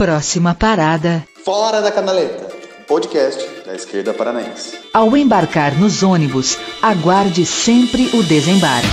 Próxima parada. Fora da Canaleta, podcast da esquerda paranaense. Ao embarcar nos ônibus, aguarde sempre o desembarque.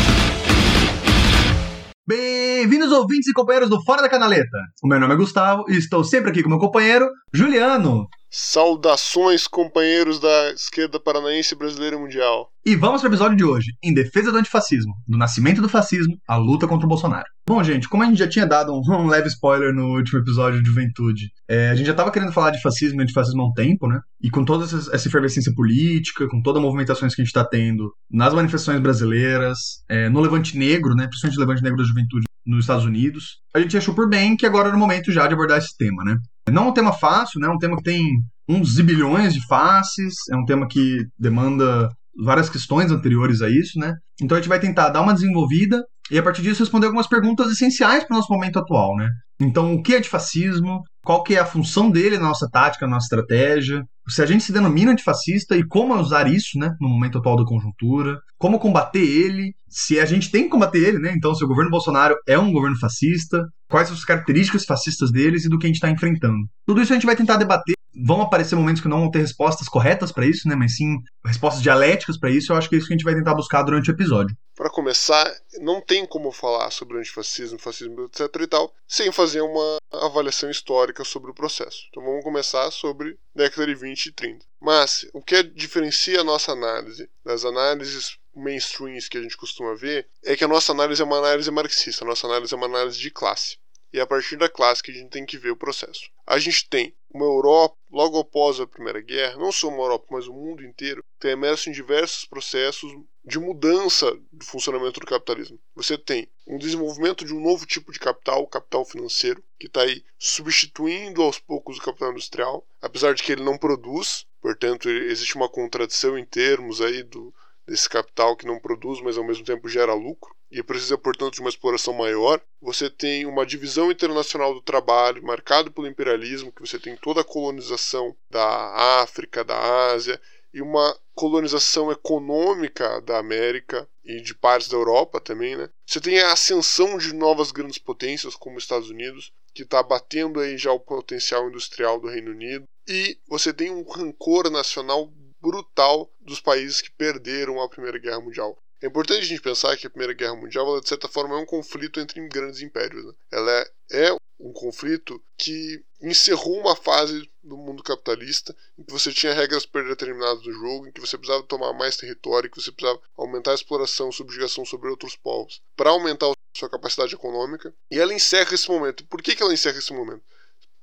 Bem-vindos ouvintes e companheiros do Fora da Canaleta. O meu nome é Gustavo e estou sempre aqui com meu companheiro Juliano. Saudações, companheiros da esquerda paranaense brasileira e mundial. E vamos para o episódio de hoje, em defesa do antifascismo, do nascimento do fascismo, a luta contra o Bolsonaro. Bom, gente, como a gente já tinha dado um, um leve spoiler no último episódio de Juventude, é, a gente já estava querendo falar de fascismo e antifascismo há um tempo, né? E com toda essa, essa efervescência política, com todas as movimentações que a gente está tendo nas manifestações brasileiras, é, no Levante Negro, né? Principalmente o Levante Negro da Juventude nos Estados Unidos, a gente achou por bem que agora era o momento já de abordar esse tema, né? Não é um tema fácil, né? É um tema que tem uns zibilhões de faces, é um tema que demanda várias questões anteriores a isso, né? Então a gente vai tentar dar uma desenvolvida e a partir disso responder algumas perguntas essenciais para o nosso momento atual, né? Então, o que é de fascismo? Qual que é a função dele na nossa tática, na nossa estratégia? Se a gente se denomina antifascista e como usar isso, né, no momento atual da conjuntura? Como combater ele? Se a gente tem que combater ele, né? Então, se o governo Bolsonaro é um governo fascista, quais são as características fascistas deles e do que a gente está enfrentando? Tudo isso a gente vai tentar debater vão aparecer momentos que não vão ter respostas corretas para isso, né? Mas sim respostas dialéticas para isso. Eu acho que é isso que a gente vai tentar buscar durante o episódio. Para começar, não tem como falar sobre antifascismo, fascismo, etc. e tal, sem fazer uma avaliação histórica sobre o processo. Então vamos começar sobre década de 20 e 30. Mas o que diferencia a nossa análise das análises mainstreams que a gente costuma ver é que a nossa análise é uma análise marxista, a nossa análise é uma análise de classe. E é a partir da classe que a gente tem que ver o processo. A gente tem uma Europa, logo após a Primeira Guerra, não só uma Europa, mas o mundo inteiro, tem imerso em diversos processos de mudança do funcionamento do capitalismo. Você tem um desenvolvimento de um novo tipo de capital, o capital financeiro, que está aí substituindo aos poucos o capital industrial, apesar de que ele não produz, portanto existe uma contradição em termos aí do, desse capital que não produz, mas ao mesmo tempo gera lucro e precisa, portanto, de uma exploração maior. Você tem uma divisão internacional do trabalho marcado pelo imperialismo, que você tem toda a colonização da África, da Ásia e uma colonização econômica da América e de partes da Europa também, né? Você tem a ascensão de novas grandes potências como os Estados Unidos, que está batendo aí já o potencial industrial do Reino Unido, e você tem um rancor nacional brutal dos países que perderam a Primeira Guerra Mundial. É importante a gente pensar que a Primeira Guerra Mundial, ela, de certa forma, é um conflito entre grandes impérios. Né? Ela é, é um conflito que encerrou uma fase do mundo capitalista em que você tinha regras predeterminadas do jogo, em que você precisava tomar mais território, que você precisava aumentar a exploração, subjugação sobre outros povos para aumentar sua capacidade econômica. E ela encerra esse momento. Por que, que ela encerra esse momento?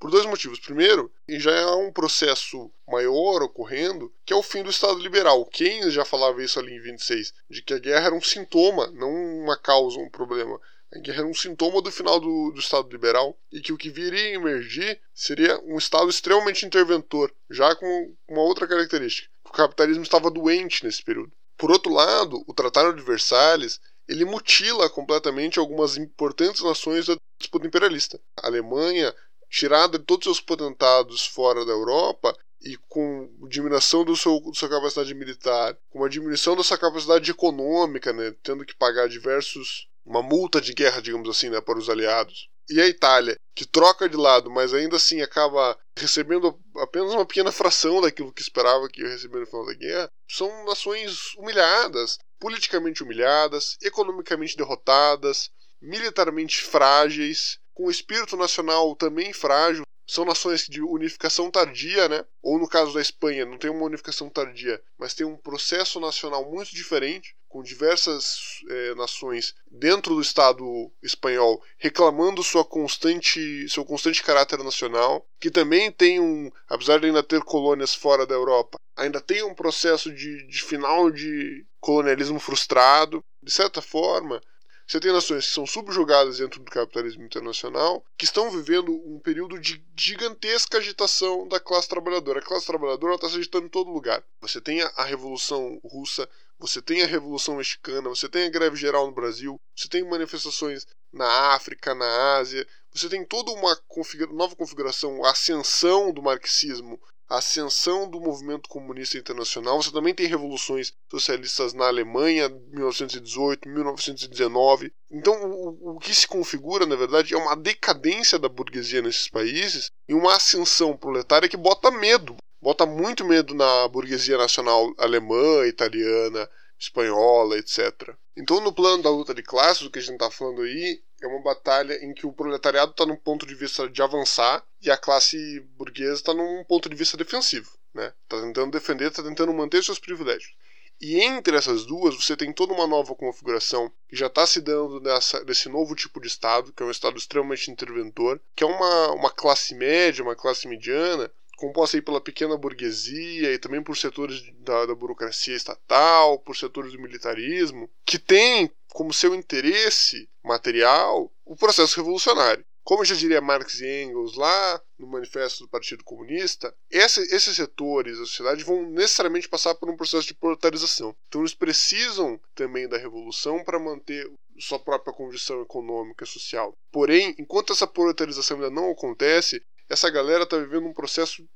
Por dois motivos. Primeiro, já há um processo maior ocorrendo, que é o fim do Estado liberal. Keynes já falava isso ali em 26, de que a guerra era um sintoma, não uma causa, um problema. A guerra era um sintoma do final do, do Estado liberal e que o que viria a emergir seria um Estado extremamente interventor, já com uma outra característica. O capitalismo estava doente nesse período. Por outro lado, o Tratado de Versalhes ele mutila completamente algumas importantes nações da disputa imperialista. A Alemanha tirada de todos os seus potentados fora da Europa e com diminuição do seu, da sua capacidade militar, com uma diminuição da sua capacidade econômica, né, tendo que pagar diversos uma multa de guerra, digamos assim, né, para os aliados. E a Itália, que troca de lado, mas ainda assim acaba recebendo apenas uma pequena fração daquilo que esperava que ia receber no final da guerra, são nações humilhadas, politicamente humilhadas, economicamente derrotadas, militarmente frágeis, com o espírito nacional também frágil. São nações de unificação tardia, né? Ou no caso da Espanha, não tem uma unificação tardia, mas tem um processo nacional muito diferente, com diversas é, nações dentro do Estado espanhol reclamando sua constante, seu constante caráter nacional, que também tem um, apesar de ainda ter colônias fora da Europa, ainda tem um processo de, de final de colonialismo frustrado. De certa forma, você tem nações que são subjugadas dentro do capitalismo internacional, que estão vivendo um período de gigantesca agitação da classe trabalhadora. A classe trabalhadora está se agitando em todo lugar. Você tem a Revolução Russa, você tem a Revolução Mexicana, você tem a greve geral no Brasil, você tem manifestações na África, na Ásia, você tem toda uma configura nova configuração, a ascensão do marxismo a ascensão do movimento comunista internacional. Você também tem revoluções socialistas na Alemanha, 1918, 1919. Então, o, o, que se configura, na verdade, é uma decadência da burguesia nesses países e uma ascensão proletária que bota medo. Bota muito medo na burguesia nacional alemã, italiana, espanhola, etc. Então, no plano da luta de classes, o que a gente está falando aí é uma batalha em que o proletariado está num ponto de vista de avançar e a classe burguesa está num ponto de vista defensivo. Está né? Tá tentando defender, está tentando manter seus privilégios. E entre essas duas, você tem toda uma nova configuração que já está se dando nessa, nesse novo tipo de Estado, que é um Estado extremamente interventor, que é uma, uma classe média, uma classe mediana, composta aí pela pequena burguesia e também por setores da, da burocracia estatal, por setores do militarismo, que tem como seu interesse material o processo revolucionário. Como já diria Marx e Engels lá no Manifesto do Partido Comunista, esse, esses setores da sociedade vão necessariamente passar por um processo de proletarização. Então eles precisam também da revolução para manter sua própria condição econômica e social. Porém, enquanto essa proletarização ainda não acontece, essa galera está vivendo um processo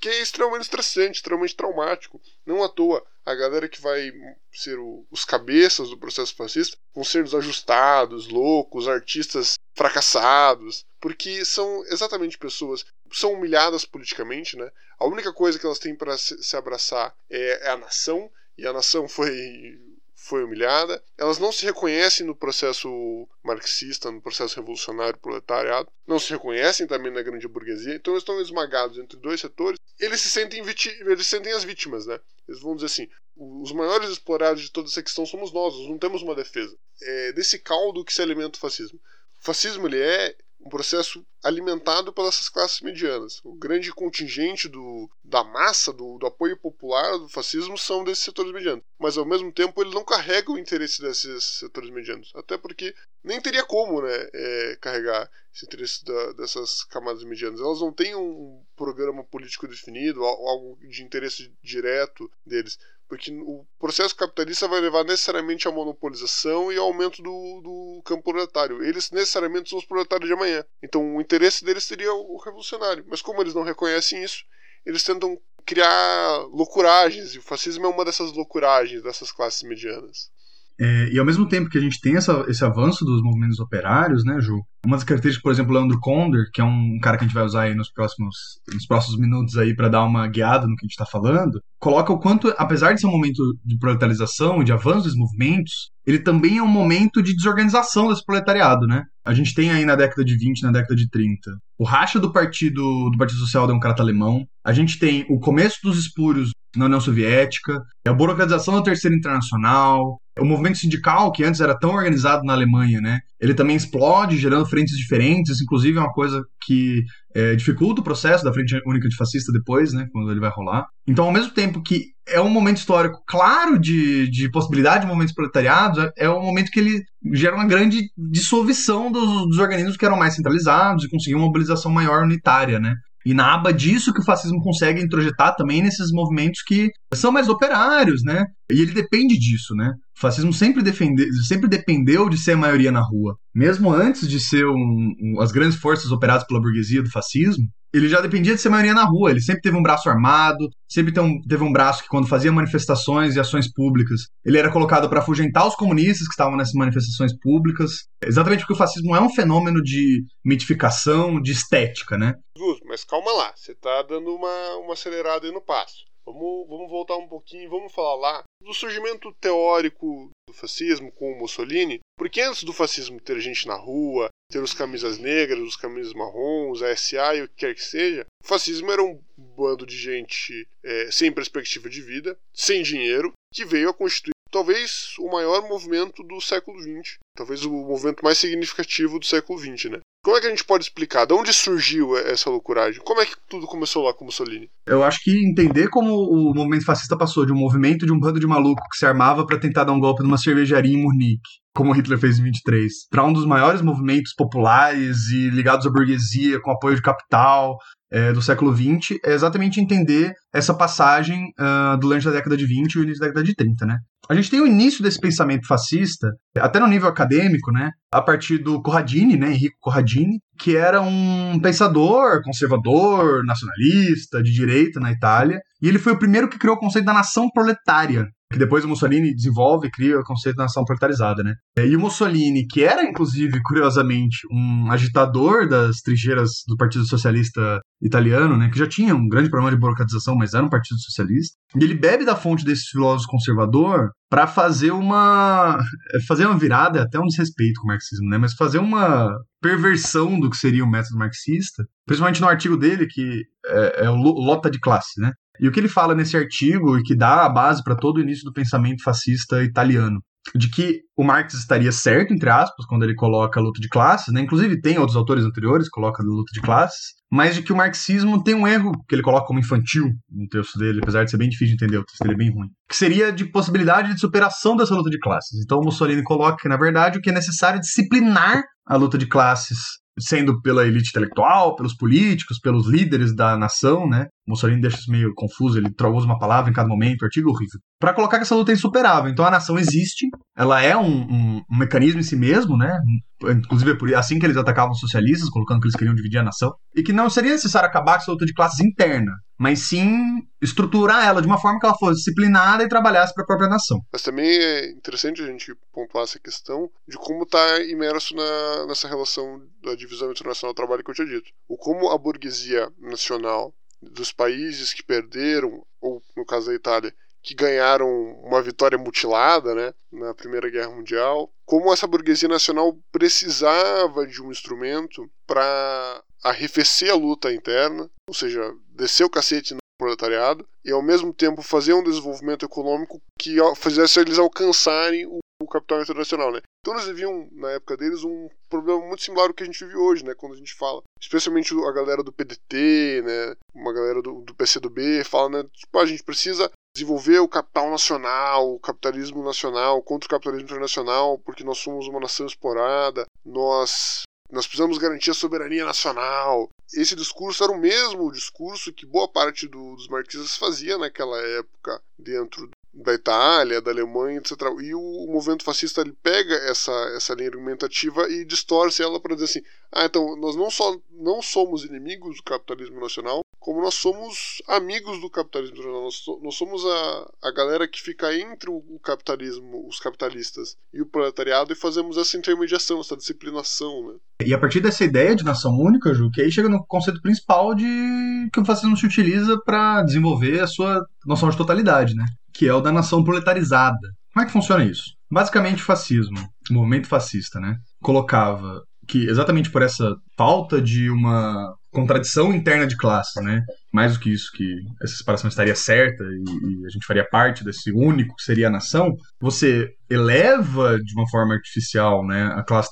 que é extremamente estressante, extremamente traumático. Não à toa, a galera que vai ser o, os cabeças do processo fascista vão ser desajustados, loucos, artistas fracassados, porque são exatamente pessoas são humilhadas politicamente, né? A única coisa que elas têm para se, se abraçar é, é a nação e a nação foi foi humilhada. Elas não se reconhecem no processo marxista, no processo revolucionário proletariado, não se reconhecem também na grande burguesia, então eles estão esmagados entre dois setores. Eles se sentem, eles se sentem as vítimas, né? Eles vão dizer assim: os maiores explorados de toda essa questão somos nós, nós não temos uma defesa. É desse caldo que se alimenta o fascismo. O fascismo ele é um processo alimentado pelas classes medianas. O grande contingente do, da massa, do, do, apoio popular do fascismo são desses setores medianos. Mas ao mesmo tempo ele não carrega o interesse desses setores medianos. Até porque nem teria como né, é, carregar esse interesse da, dessas camadas medianas. Elas não têm um programa político definido, algo de interesse direto deles. Porque o processo capitalista vai levar necessariamente à monopolização e ao aumento do, do campo proletário. Eles necessariamente são os proletários de amanhã. Então o interesse deles seria o revolucionário. Mas como eles não reconhecem isso, eles tentam criar loucuragens. E o fascismo é uma dessas loucuragens dessas classes medianas. É, e ao mesmo tempo que a gente tem essa, esse avanço dos movimentos operários, né, Ju? Uma das características, por exemplo, Leandro Konder, que é um cara que a gente vai usar aí nos próximos, nos próximos minutos aí para dar uma guiada no que a gente está falando, coloca o quanto, apesar de ser um momento de proletarização e de avanço dos movimentos, ele também é um momento de desorganização desse proletariado, né? A gente tem aí na década de 20, na década de 30, o racha do partido do Partido Social Democrata Alemão. A gente tem o começo dos espúrios na União Soviética, a burocratização da Terceira Internacional, o movimento sindical, que antes era tão organizado na Alemanha, né? Ele também explode, gerando frentes diferentes, inclusive é uma coisa que é, dificulta o processo da Frente Única de Fascista depois, né? Quando ele vai rolar. Então, ao mesmo tempo que é um momento histórico claro de, de possibilidade de movimentos proletariados, é, é um momento que ele gera uma grande dissolução dos, dos organismos que eram mais centralizados e conseguir uma mobilização maior unitária, né? E na aba disso que o fascismo consegue introjetar também nesses movimentos que são mais operários, né? E ele depende disso, né? O fascismo sempre, defende, sempre dependeu de ser a maioria na rua. Mesmo antes de ser um, um, as grandes forças operadas pela burguesia do fascismo, ele já dependia de ser maioria na rua. Ele sempre teve um braço armado, sempre teve um braço que, quando fazia manifestações e ações públicas, ele era colocado para afugentar os comunistas que estavam nessas manifestações públicas. Exatamente porque o fascismo é um fenômeno de mitificação, de estética, né? Mas calma lá, você está dando uma, uma acelerada aí no passo. Vamos, vamos voltar um pouquinho vamos falar lá do surgimento teórico do fascismo com o Mussolini, porque antes do fascismo ter gente na rua, ter os camisas negras, os camisas marrons, a SA e o que quer que seja, o fascismo era um bando de gente é, sem perspectiva de vida, sem dinheiro, que veio a constituir talvez o maior movimento do século XX, talvez o movimento mais significativo do século XX, né? Como é que a gente pode explicar? De onde surgiu essa loucuragem? Como é que tudo começou lá com Mussolini? Eu acho que entender como o movimento fascista passou de um movimento de um bando de maluco que se armava para tentar dar um golpe numa cervejaria em Munique, como Hitler fez em 23, para um dos maiores movimentos populares e ligados à burguesia, com apoio de capital, é, do século XX é exatamente entender essa passagem uh, do da década de 20 e o início da década de 30, né? A gente tem o início desse pensamento fascista, até no nível acadêmico, né? A partir do Corradini, né? Enrico Corradini, que era um pensador conservador, nacionalista, de direita na Itália. E ele foi o primeiro que criou o conceito da nação proletária, que depois o Mussolini desenvolve e cria o conceito da nação proletarizada, né? E o Mussolini, que era, inclusive, curiosamente, um agitador das trincheiras do Partido Socialista Italiano, né? Que já tinha um grande problema de burocratização, mas era um partido socialista. E ele bebe da fonte desse filósofo conservador para fazer uma fazer uma virada, até um desrespeito com o marxismo, né? Mas fazer uma perversão do que seria o método marxista, principalmente no artigo dele que é, é o Lota de Classe, né? E o que ele fala nesse artigo, e que dá a base para todo o início do pensamento fascista italiano, de que o Marx estaria certo, entre aspas, quando ele coloca a luta de classes, né? Inclusive tem outros autores anteriores que colocam a luta de classes, mas de que o marxismo tem um erro que ele coloca como infantil no texto dele, apesar de ser bem difícil de entender, o texto dele é bem ruim, que seria de possibilidade de superação dessa luta de classes. Então Mussolini coloca que, na verdade, o que é necessário é disciplinar a luta de classes sendo pela elite intelectual, pelos políticos, pelos líderes da nação, né? Mussolini deixa isso meio confuso, ele usa uma palavra em cada momento, artigo horrível. Para colocar que essa luta é insuperável. Então a nação existe, ela é um, um, um mecanismo em si mesmo, né? Inclusive é assim que eles atacavam os socialistas, colocando que eles queriam dividir a nação. E que não seria necessário acabar com essa luta de classes interna, mas sim estruturar ela de uma forma que ela fosse disciplinada e trabalhasse para a própria nação. Mas também é interessante a gente pontuar essa questão de como está imerso na, nessa relação da divisão internacional do trabalho que eu tinha dito. O como a burguesia nacional dos países que perderam, ou no caso da Itália, que ganharam uma vitória mutilada né, na Primeira Guerra Mundial, como essa burguesia nacional precisava de um instrumento para arrefecer a luta interna, ou seja, descer o cacete no proletariado, e ao mesmo tempo fazer um desenvolvimento econômico que fizesse eles alcançarem o o capital internacional, né? Então eles viviam, na época deles, um problema muito similar ao que a gente vive hoje, né? Quando a gente fala, especialmente a galera do PDT, né? Uma galera do, do PCdoB fala, né? Tipo, a gente precisa desenvolver o capital nacional, o capitalismo nacional contra o capitalismo internacional, porque nós somos uma nação explorada, nós nós precisamos garantir a soberania nacional. Esse discurso era o mesmo discurso que boa parte do, dos marxistas fazia naquela época dentro da Itália, da Alemanha, etc. E o movimento fascista ele pega essa, essa linha argumentativa e distorce ela para dizer assim: ah, então nós não só não somos inimigos do capitalismo nacional, como nós somos amigos do capitalismo nacional. Nós, nós somos a, a galera que fica entre o, capitalismo, os capitalistas e o proletariado e fazemos essa intermediação, essa disciplinação, né? E a partir dessa ideia de nação única, Ju, que aí chega no conceito principal de que o fascismo se utiliza para desenvolver a sua noção de totalidade, né? que é o da nação proletarizada. Como é que funciona isso? Basicamente, o fascismo, o movimento fascista, né, colocava que exatamente por essa falta de uma contradição interna de classe, né? Mais do que isso, que essa separação estaria certa e, e, a gente faria parte desse único que seria a nação, você eleva de uma forma artificial, né, a classe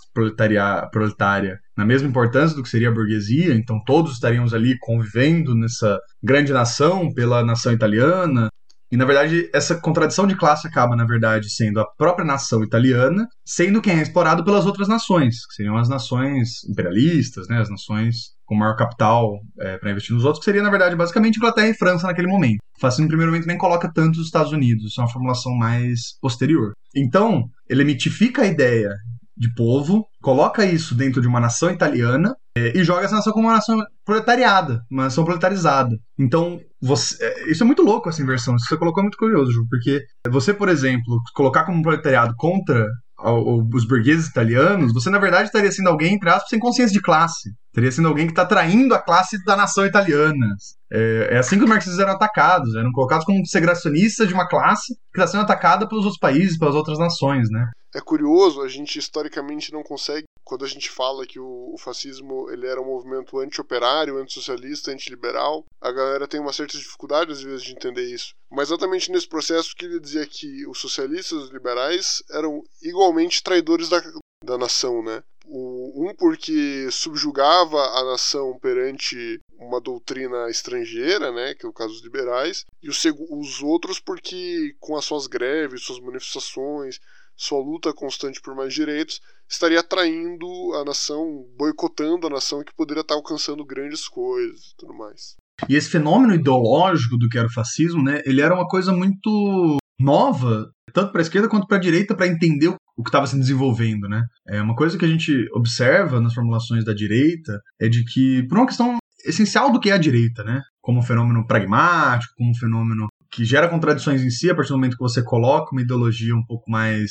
proletária na mesma importância do que seria a burguesia, então todos estaríamos ali convivendo nessa grande nação pela nação italiana, e, na verdade, essa contradição de classe acaba, na verdade, sendo a própria nação italiana, sendo quem é explorado pelas outras nações, que seriam as nações imperialistas, né, as nações com maior capital é, para investir nos outros, que seria, na verdade, basicamente Inglaterra e França naquele momento. O fascismo, no primeiro momento, nem coloca tanto os Estados Unidos, isso é uma formulação mais posterior. Então, ele mitifica a ideia de povo, coloca isso dentro de uma nação italiana é, e joga essa nação como uma nação proletariada, uma nação proletarizada. Então, você, é, isso é muito louco, essa inversão. Isso que você colocou é muito curioso, Ju, porque você, por exemplo, colocar como proletariado contra os burgueses italianos, você na verdade estaria sendo alguém, entre aspas, sem consciência de classe. Teria sendo alguém que está traindo a classe da nação italiana. É, é, assim que os marxistas eram atacados, eram colocados como segregacionistas de uma classe que está sendo atacada pelos outros países, pelas outras nações, né? É curioso, a gente historicamente não consegue, quando a gente fala que o, o fascismo ele era um movimento anti-operário, anti-liberal, a galera tem uma certa dificuldade às vezes de entender isso. Mas exatamente nesse processo que ele dizia que os socialistas e os liberais eram igualmente traidores da, da nação, né? O, um porque subjugava a nação perante uma doutrina estrangeira, né, que é o caso dos liberais, e os, os outros porque com as suas greves, suas manifestações, sua luta constante por mais direitos, estaria atraindo a nação, boicotando a nação que poderia estar alcançando grandes coisas e tudo mais. E esse fenômeno ideológico do que era o fascismo, né, ele era uma coisa muito nova tanto para a esquerda quanto para a direita, para entender o que estava se desenvolvendo, né? É uma coisa que a gente observa nas formulações da direita é de que, por uma questão essencial do que é a direita, né? Como um fenômeno pragmático, como um fenômeno que gera contradições em si a partir do momento que você coloca uma ideologia um pouco mais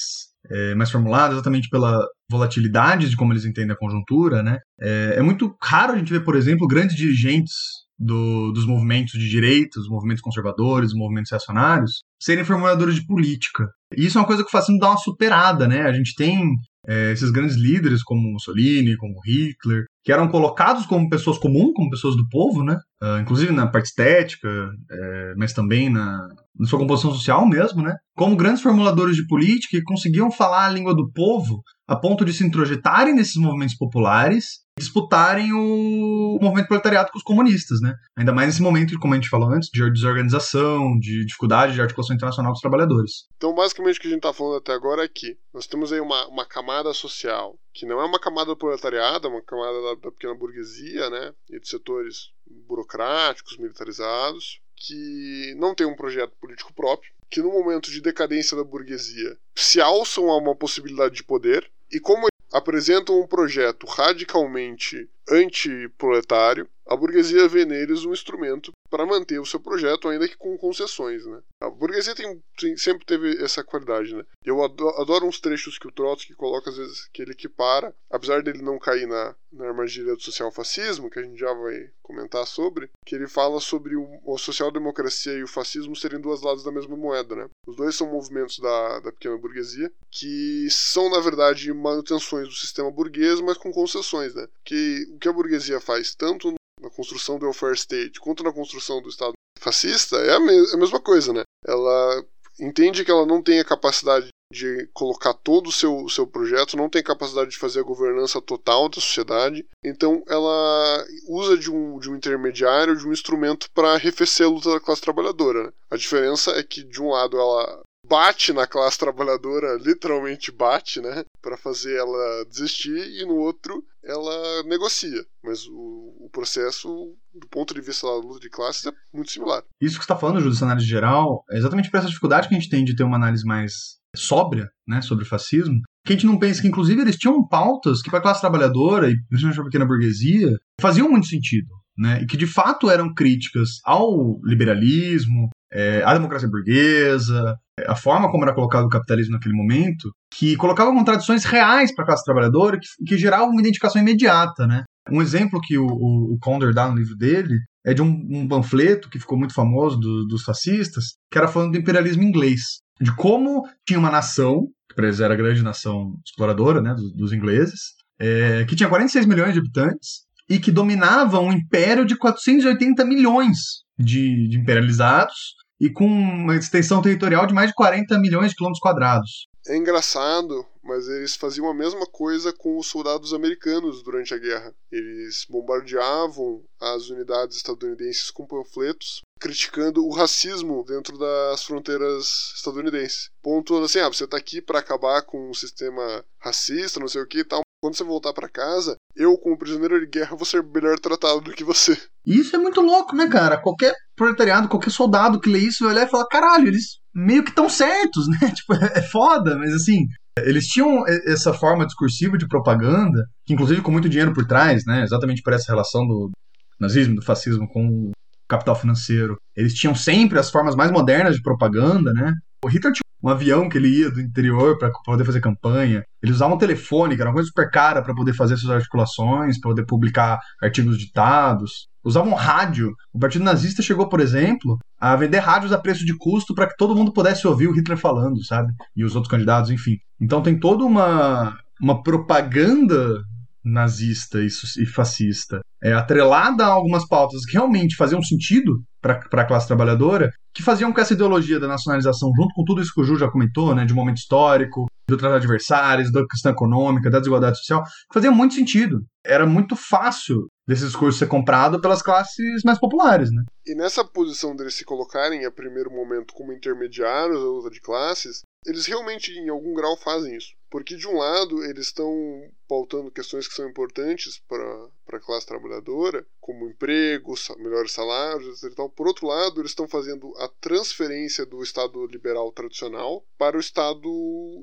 é, mais formulada, exatamente pela volatilidade de como eles entendem a conjuntura, né? É, é muito raro a gente ver, por exemplo, grandes dirigentes do, dos movimentos de direita, os movimentos conservadores, os movimentos reacionários, serem formuladores de política. E isso é uma coisa que o fascismo dá uma superada, né? A gente tem é, esses grandes líderes como Mussolini, como Hitler, que eram colocados como pessoas comuns, como pessoas do povo, né? Uh, inclusive na parte estética, é, mas também na, na, sua composição social mesmo, né? Como grandes formuladores de política que conseguiam falar a língua do povo a ponto de se introjetarem nesses movimentos populares disputarem o movimento proletariado com os comunistas, né? Ainda mais nesse momento, como a gente falou antes, de desorganização, de dificuldade de articulação internacional dos trabalhadores. Então, basicamente, o que a gente está falando até agora é que nós temos aí uma, uma camada social que não é uma camada do proletariado, é uma camada da, da pequena burguesia, né? E de setores burocráticos, militarizados, que não tem um projeto político próprio, que no momento de decadência da burguesia se alçam a uma possibilidade de poder, e como apresentam um projeto radicalmente antiproletário, a burguesia vê neles um instrumento para manter o seu projeto, ainda que com concessões. Né? A burguesia tem, tem, sempre teve essa qualidade. Né? Eu adoro, adoro, uns trechos que o Trotsky coloca, às vezes, que ele equipara, apesar dele não cair na, na armadilha do social-fascismo, que a gente já vai comentar sobre, que ele fala sobre o, a social-democracia e o fascismo serem dois lados da mesma moeda. Né? Os dois são movimentos da, da pequena burguesia, que são, na verdade, manutenções do sistema burguês, mas com concessões. Né? Que o que a burguesia faz, tanto na construção do welfare state quanto na construção do Estado fascista, é a, é a mesma coisa, né? Ela entende que ela não tem a capacidade de colocar todo o seu, seu projeto, não tem capacidade de fazer a governança total da sociedade, então ela usa de um, de um intermediário, de um instrumento para arrefecer a luta da classe trabalhadora. Né? A diferença é que, de um lado, ela bate na classe trabalhadora, literalmente bate, né, para fazer ela desistir, e no outro ela negocia. Mas o, o processo, do ponto de vista da luta de classes, é muito similar. Isso que você está falando, Júlio, dessa análise geral, é exatamente por essa dificuldade que a gente tem de ter uma análise mais sóbria, né, sobre o fascismo, que a gente não pensa que, inclusive, eles tinham pautas que, para a classe trabalhadora e principalmente para a pequena burguesia, faziam muito sentido. Né, e que de fato eram críticas ao liberalismo, é, à democracia burguesa, a forma como era colocado o capitalismo naquele momento, que colocava contradições reais para a classe trabalhadora, que, que geravam uma identificação imediata, né? Um exemplo que o, o, o Condor dá no livro dele é de um, um panfleto que ficou muito famoso do, dos fascistas, que era falando do imperialismo inglês, de como tinha uma nação, que para eles era a grande nação exploradora, né, dos, dos ingleses, é, que tinha 46 milhões de habitantes e que dominava um império de 480 milhões de, de imperializados e com uma extensão territorial de mais de 40 milhões de quilômetros quadrados. É engraçado, mas eles faziam a mesma coisa com os soldados americanos durante a guerra. Eles bombardeavam as unidades estadunidenses com panfletos criticando o racismo dentro das fronteiras estadunidenses. Ponto assim, ah, você está aqui para acabar com um sistema racista, não sei o que e tal. Quando você voltar para casa, eu, como prisioneiro de guerra, vou ser melhor tratado do que você. Isso é muito louco, né, cara? Qualquer proletariado, qualquer soldado que lê isso vai olhar e falar: caralho, eles meio que estão certos, né? Tipo, é foda, mas assim. Eles tinham essa forma discursiva de propaganda, que inclusive com muito dinheiro por trás, né? Exatamente por essa relação do nazismo, do fascismo com o capital financeiro. Eles tinham sempre as formas mais modernas de propaganda, né? O Hitler tinha um avião que ele ia do interior para poder fazer campanha. Ele usava um telefone, que era uma coisa super cara para poder fazer suas articulações, para poder publicar artigos ditados. Usavam rádio. O Partido Nazista chegou, por exemplo, a vender rádios a preço de custo para que todo mundo pudesse ouvir o Hitler falando, sabe? E os outros candidatos, enfim. Então tem toda uma, uma propaganda nazista e fascista, é, atrelada a algumas pautas que realmente faziam sentido para a classe trabalhadora, que faziam com essa ideologia da nacionalização, junto com tudo isso que o Ju já comentou, né, de um momento histórico, do de adversários, da questão econômica, da desigualdade social, que fazia muito sentido. Era muito fácil desse discurso ser comprado pelas classes mais populares, né? E nessa posição deles se colocarem a primeiro momento como intermediários da luta de classes, eles realmente em algum grau fazem isso. Porque de um lado eles estão pautando questões que são importantes para a classe trabalhadora, como empregos, melhores salários, etc. Por outro lado, eles estão fazendo a transferência do Estado liberal tradicional para o Estado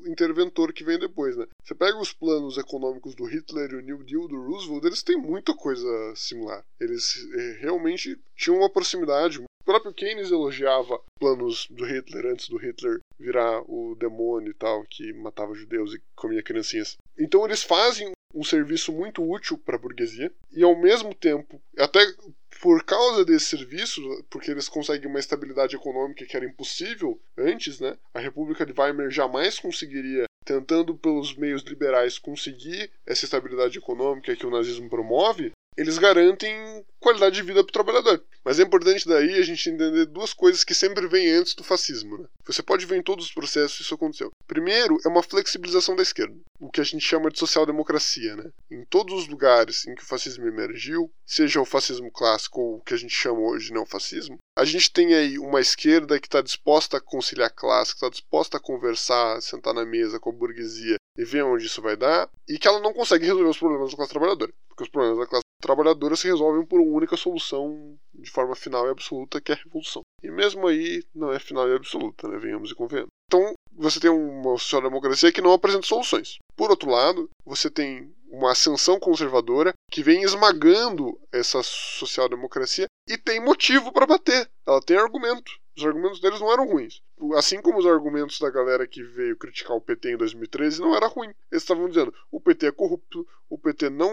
interventor que vem depois. Né? Você pega os planos econômicos do Hitler e o New Deal do Roosevelt, eles têm muita coisa similar. Eles eh, realmente tinham uma proximidade. O próprio Keynes elogiava planos do Hitler antes do Hitler virar o demônio e tal, que matava judeus e comia criancinhas. Então eles fazem um serviço muito útil para a burguesia e ao mesmo tempo, até por causa desse serviço, porque eles conseguem uma estabilidade econômica que era impossível antes, né? A República de Weimar jamais conseguiria, tentando pelos meios liberais conseguir essa estabilidade econômica que o nazismo promove, eles garantem qualidade de vida para o trabalhador. Mas é importante daí a gente entender duas coisas que sempre vêm antes do fascismo. Né? Você pode ver em todos os processos isso aconteceu. Primeiro é uma flexibilização da esquerda, o que a gente chama de social-democracia. Né? Em todos os lugares em que o fascismo emergiu, seja o fascismo clássico ou o que a gente chama hoje de neofascismo, a gente tem aí uma esquerda que está disposta a conciliar a classe, que está disposta a conversar, sentar na mesa com a burguesia e ver onde isso vai dar, e que ela não consegue resolver os problemas da classe trabalhadora, porque os problemas da classe trabalhadora se resolvem por uma única solução de forma final e absoluta, que é a revolução. E mesmo aí não é final e absoluta, né? venhamos e convenhamos. Então, você tem uma social-democracia que não apresenta soluções. Por outro lado, você tem uma ascensão conservadora que vem esmagando essa social-democracia e tem motivo para bater. Ela tem argumento. Os argumentos deles não eram ruins. Assim como os argumentos da galera que veio criticar o PT em 2013 não era ruim. Eles estavam dizendo: o PT é corrupto, o PT não,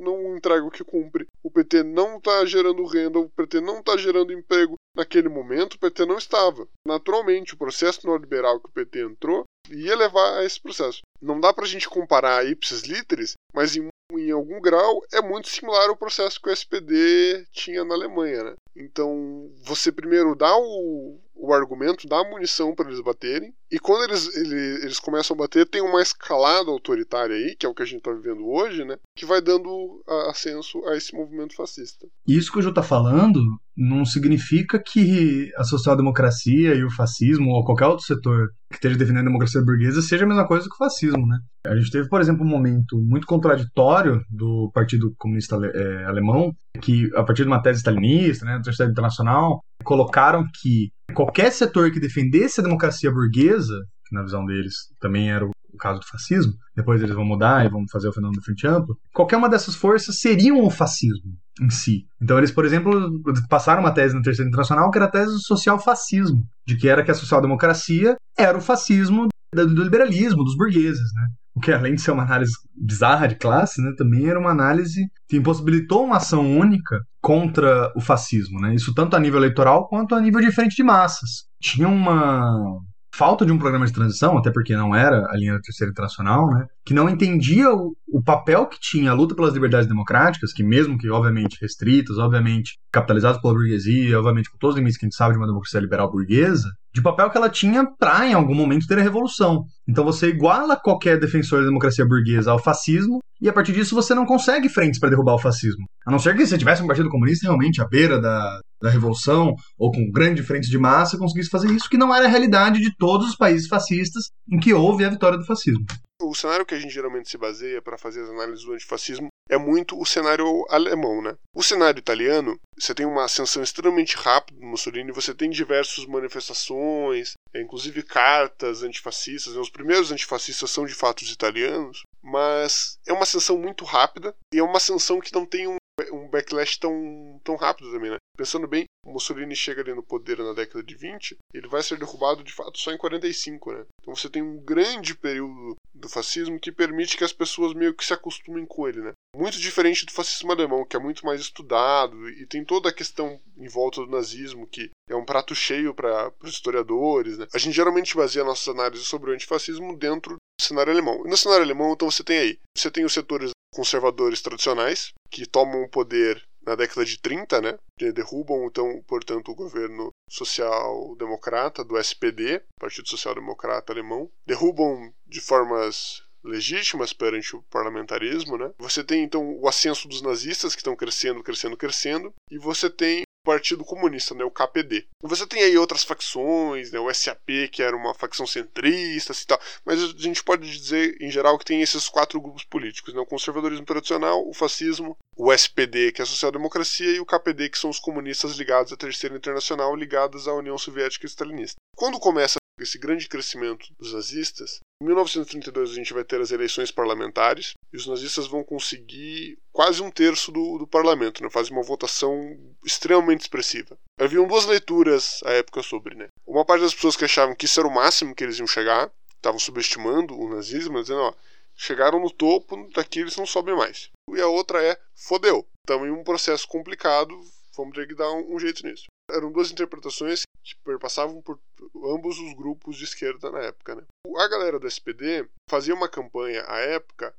não entrega o que cumpre, o PT não está gerando renda, o PT não está gerando emprego. Naquele momento, o PT não estava. Naturalmente, o processo neoliberal que o PT entrou ia levar a esse processo. Não dá para a gente comparar ipsis literis, mas em em algum grau, é muito similar ao processo que o SPD tinha na Alemanha. Né? Então, você primeiro dá o, o argumento, dá a munição para eles baterem, e quando eles, eles, eles, começam a bater, tem uma escalada autoritária aí, que é o que a gente está vivendo hoje, né? que vai dando ascenso a esse movimento fascista. Isso que o Ju está falando não significa que a social-democracia e o fascismo, ou qualquer outro setor que esteja defendendo a democracia burguesa, seja a mesma coisa que o fascismo. Né? A gente teve, por exemplo, um momento muito contraditório do Partido Comunista é, Alemão, que, a partir de uma tese stalinista, né, do Terceiro Internacional, colocaram que qualquer setor que defendesse a democracia burguesa, que na visão deles também era o caso do fascismo, depois eles vão mudar e vão fazer o fenômeno do Frente Amplo, qualquer uma dessas forças seriam o fascismo em si. Então eles, por exemplo, passaram uma tese no Terceiro Internacional que era a tese do social-fascismo, de que era que a social-democracia era o fascismo do liberalismo, dos burgueses, né? O que, além de ser uma análise bizarra de classe, né, também era uma análise que impossibilitou uma ação única contra o fascismo. Né? Isso tanto a nível eleitoral quanto a nível de frente de massas. Tinha uma falta de um programa de transição, até porque não era a linha da terceira internacional, né, que não entendia o, o, papel que tinha a luta pelas liberdades democráticas, que mesmo que obviamente restritas, obviamente capitalizadas pela burguesia, obviamente com todos os limites que a gente sabe de uma democracia liberal burguesa, de papel que ela tinha para em algum momento ter a revolução. Então você iguala qualquer defensor da democracia burguesa ao fascismo e a partir disso você não consegue frentes para derrubar o fascismo. A não ser que você tivesse um partido comunista realmente à beira da, da revolução ou com grande frente de massa conseguisse fazer isso, que não era a realidade de todos os países fascistas em que houve a vitória do fascismo. O cenário que a gente geralmente se baseia para fazer as análises do antifascismo é muito o cenário alemão, né? O cenário italiano, você tem uma ascensão extremamente rápida do Mussolini, você tem diversas manifestações, inclusive cartas antifascistas. Né? Os primeiros antifascistas são de fato os italianos, mas é uma ascensão muito rápida e é uma ascensão que não tem um um backlash tão, tão rápido também, né? Pensando bem, Mussolini chega ali no poder na década de 20, ele vai ser derrubado de fato só em 45, né? Então você tem um grande período do fascismo que permite que as pessoas meio que se acostumem com ele, né? Muito diferente do fascismo alemão, que é muito mais estudado e tem toda a questão em volta do nazismo que é um prato cheio para os historiadores, né? A gente geralmente baseia nossas análises sobre o antifascismo dentro do cenário alemão. E no cenário alemão, então você tem aí, você tem os setores conservadores tradicionais, que tomam o poder na década de 30, né? Derrubam, então, portanto, o governo social-democrata do SPD, Partido Social Democrata Alemão. Derrubam de formas legítimas perante o parlamentarismo, né? Você tem então o ascenso dos nazistas que estão crescendo, crescendo, crescendo, e você tem Partido Comunista, né, o KPD. Você tem aí outras facções, né, o SAP, que era uma facção centrista e tal, mas a gente pode dizer, em geral, que tem esses quatro grupos políticos, né, o conservadorismo tradicional, o fascismo, o SPD, que é a social-democracia, e o KPD, que são os comunistas ligados à Terceira Internacional, ligados à União Soviética e Stalinista. Quando começa esse grande crescimento dos nazistas, em 1932 a gente vai ter as eleições parlamentares e os nazistas vão conseguir quase um terço do, do parlamento, né? fazem uma votação extremamente expressiva. Haviam duas leituras à época sobre, né? Uma parte das pessoas que achavam que isso era o máximo que eles iam chegar, estavam subestimando o nazismo, dizendo, ó, chegaram no topo, daqui eles não sobem mais. E a outra é, fodeu, estamos em um processo complicado, vamos ter que dar um, um jeito nisso. Eram duas interpretações que perpassavam por ambos os grupos de esquerda na época. Né? A galera do SPD fazia uma campanha à época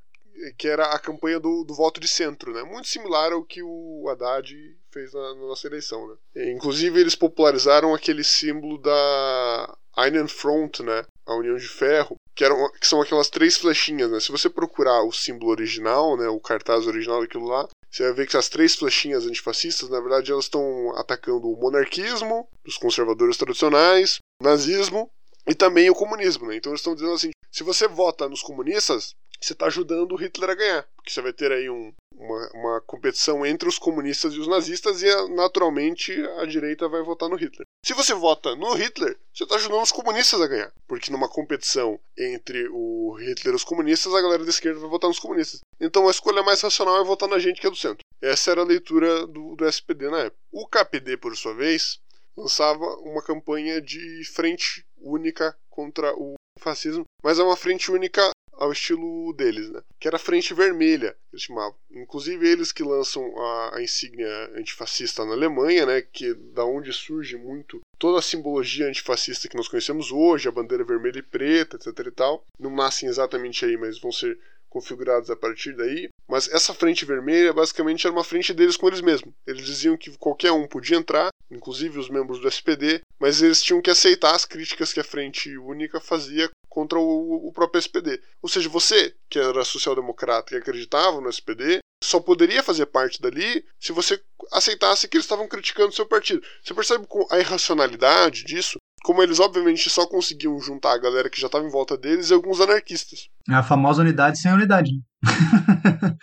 que era a campanha do, do voto de centro, né? muito similar ao que o Haddad fez na, na nossa eleição. Né? Inclusive, eles popularizaram aquele símbolo da Einen Front, né? a União de Ferro, que, eram, que são aquelas três flechinhas. Né? Se você procurar o símbolo original, né? o cartaz original daquilo lá, você vai ver que as três flechinhas antifascistas, na verdade, elas estão atacando o monarquismo, os conservadores tradicionais, o nazismo e também o comunismo. Né? Então eles estão dizendo assim: se você vota nos comunistas, você está ajudando o Hitler a ganhar. Porque você vai ter aí um, uma, uma, competição entre os comunistas e os nazistas, e naturalmente a direita vai votar no Hitler. Se você vota no Hitler, você está ajudando os comunistas a ganhar. Porque numa competição entre o Hitler e os comunistas, a galera da esquerda vai votar nos comunistas. Então a escolha mais racional é votar na gente que é do centro. Essa era a leitura do, do SPD na época. O KPD, por sua vez, lançava uma campanha de frente única contra o fascismo, mas é uma frente única ao estilo deles, né? Que era a Frente Vermelha, eles chamavam. Inclusive eles que lançam a, a insígnia antifascista na Alemanha, né? Que da onde surge muito toda a simbologia antifascista que nós conhecemos hoje, a bandeira vermelha e preta, etc e tal. Não nascem exatamente aí, mas vão ser configurados a partir daí. Mas essa frente vermelha basicamente era uma frente deles com eles mesmos. Eles diziam que qualquer um podia entrar, inclusive os membros do SPD, mas eles tinham que aceitar as críticas que a frente única fazia contra o, o próprio SPD. Ou seja, você, que era social-democrata e acreditava no SPD, só poderia fazer parte dali se você aceitasse que eles estavam criticando o seu partido. Você percebe a irracionalidade disso? Como eles, obviamente, só conseguiam juntar a galera que já estava em volta deles e alguns anarquistas. É a famosa unidade sem unidade.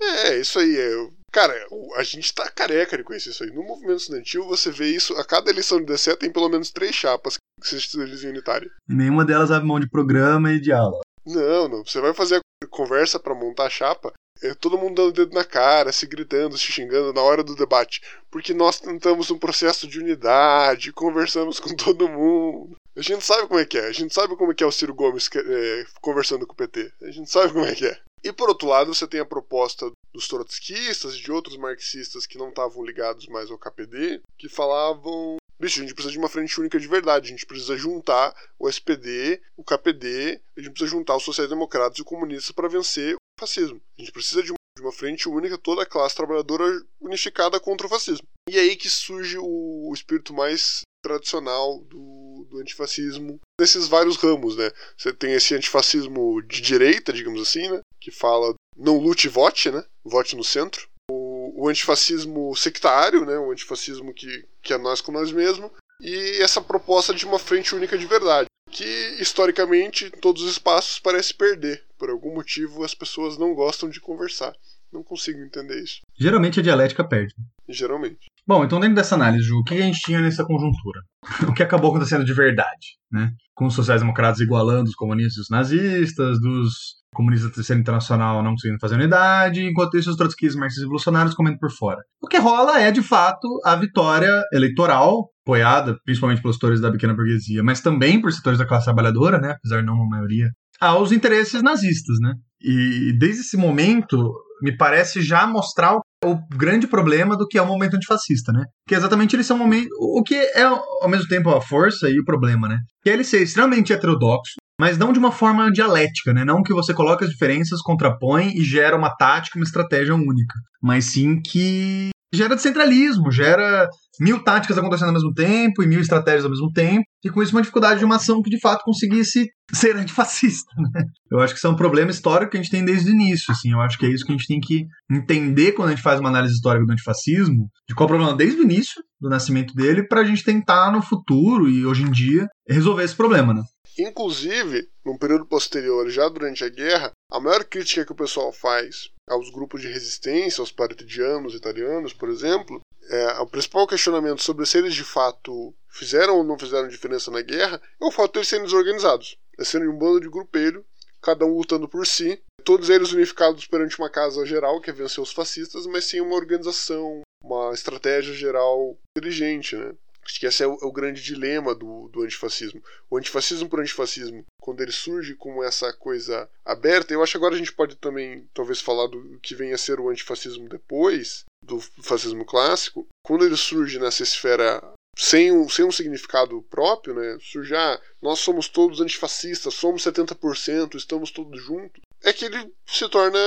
É, isso aí. É, cara, a gente tá careca de conhecer isso aí. No movimento estudantil, você vê isso. A cada eleição de DC tem pelo menos três chapas que se estudantil unitária. Nenhuma delas abre mão de programa e de aula. Não, não. Você vai fazer a conversa para montar a chapa. É todo mundo dando dedo na cara, se gritando, se xingando na hora do debate. Porque nós tentamos um processo de unidade, conversamos com todo mundo. A gente sabe como é que é. A gente sabe como é que é o Ciro Gomes é, conversando com o PT. A gente sabe como é que é. E por outro lado, você tem a proposta dos trotskistas e de outros marxistas que não estavam ligados mais ao KPD, que falavam Bicho, a gente precisa de uma frente única de verdade. A gente precisa juntar o SPD, o KPD, a gente precisa juntar os sociais-democratas e comunistas para vencer o fascismo. A gente precisa de uma, frente única, toda a classe trabalhadora unificada contra o fascismo. E é aí que surge o, espírito mais tradicional do, do antifascismo nesses vários ramos, né? Você tem esse antifascismo de direita, digamos assim, né? Que fala não lute vote, né? Vote no centro o antifascismo sectário, né, o antifascismo que, que é nós com nós mesmos, e essa proposta de uma frente única de verdade, que historicamente em todos os espaços parece perder. Por algum motivo as pessoas não gostam de conversar. Não consigo entender isso. Geralmente a dialética perde. Geralmente. Bom, então dentro dessa análise, Ju, o que a gente tinha nessa conjuntura? o que acabou acontecendo de verdade, né? Com os sociais-democratas igualando os comunistas e os nazistas, dos comunistas da terceira internacional não conseguindo fazer unidade, enquanto isso os trotskistas, marxistas revolucionários comendo por fora. O que rola é, de fato, a vitória eleitoral, apoiada principalmente pelos setores da pequena burguesia, mas também por setores da classe trabalhadora, né, apesar de não uma maioria, aos interesses nazistas, né? E desde esse momento, me parece já mostrar o, o grande problema do que é o momento antifascista, né? Que exatamente ele ser um momento. O que é, ao mesmo tempo, a força e o problema, né? Que é ele ser extremamente heterodoxo, mas não de uma forma dialética, né? Não que você coloque as diferenças, contrapõe e gera uma tática, uma estratégia única, mas sim que gera descentralismo, gera mil táticas acontecendo ao mesmo tempo e mil estratégias ao mesmo tempo, e com isso uma dificuldade de uma ação que de fato conseguisse ser antifascista. Né? Eu acho que isso é um problema histórico que a gente tem desde o início. Assim, eu acho que é isso que a gente tem que entender quando a gente faz uma análise histórica do antifascismo, de qual é o problema desde o início do nascimento dele, para a gente tentar no futuro e hoje em dia resolver esse problema. Né? Inclusive, num período posterior, já durante a guerra, a maior crítica que o pessoal faz aos grupos de resistência, aos partidianos italianos, por exemplo, é, o principal questionamento sobre se eles de fato fizeram ou não fizeram diferença na guerra é o fato de eles serem desorganizados, de serem um bando de grupelho, cada um lutando por si, todos eles unificados perante uma casa geral que é vencer os fascistas, mas sem uma organização, uma estratégia geral inteligente, né? Acho que esse é o, é o, grande dilema do, do antifascismo. O antifascismo por antifascismo, quando ele surge como essa coisa aberta, eu acho que agora a gente pode também, talvez, falar do que vem a ser o antifascismo depois, do fascismo clássico. Quando ele surge nessa esfera sem um, sem um significado próprio, né? Ah, nós somos todos antifascistas, somos 70%, estamos todos juntos. É que ele se torna,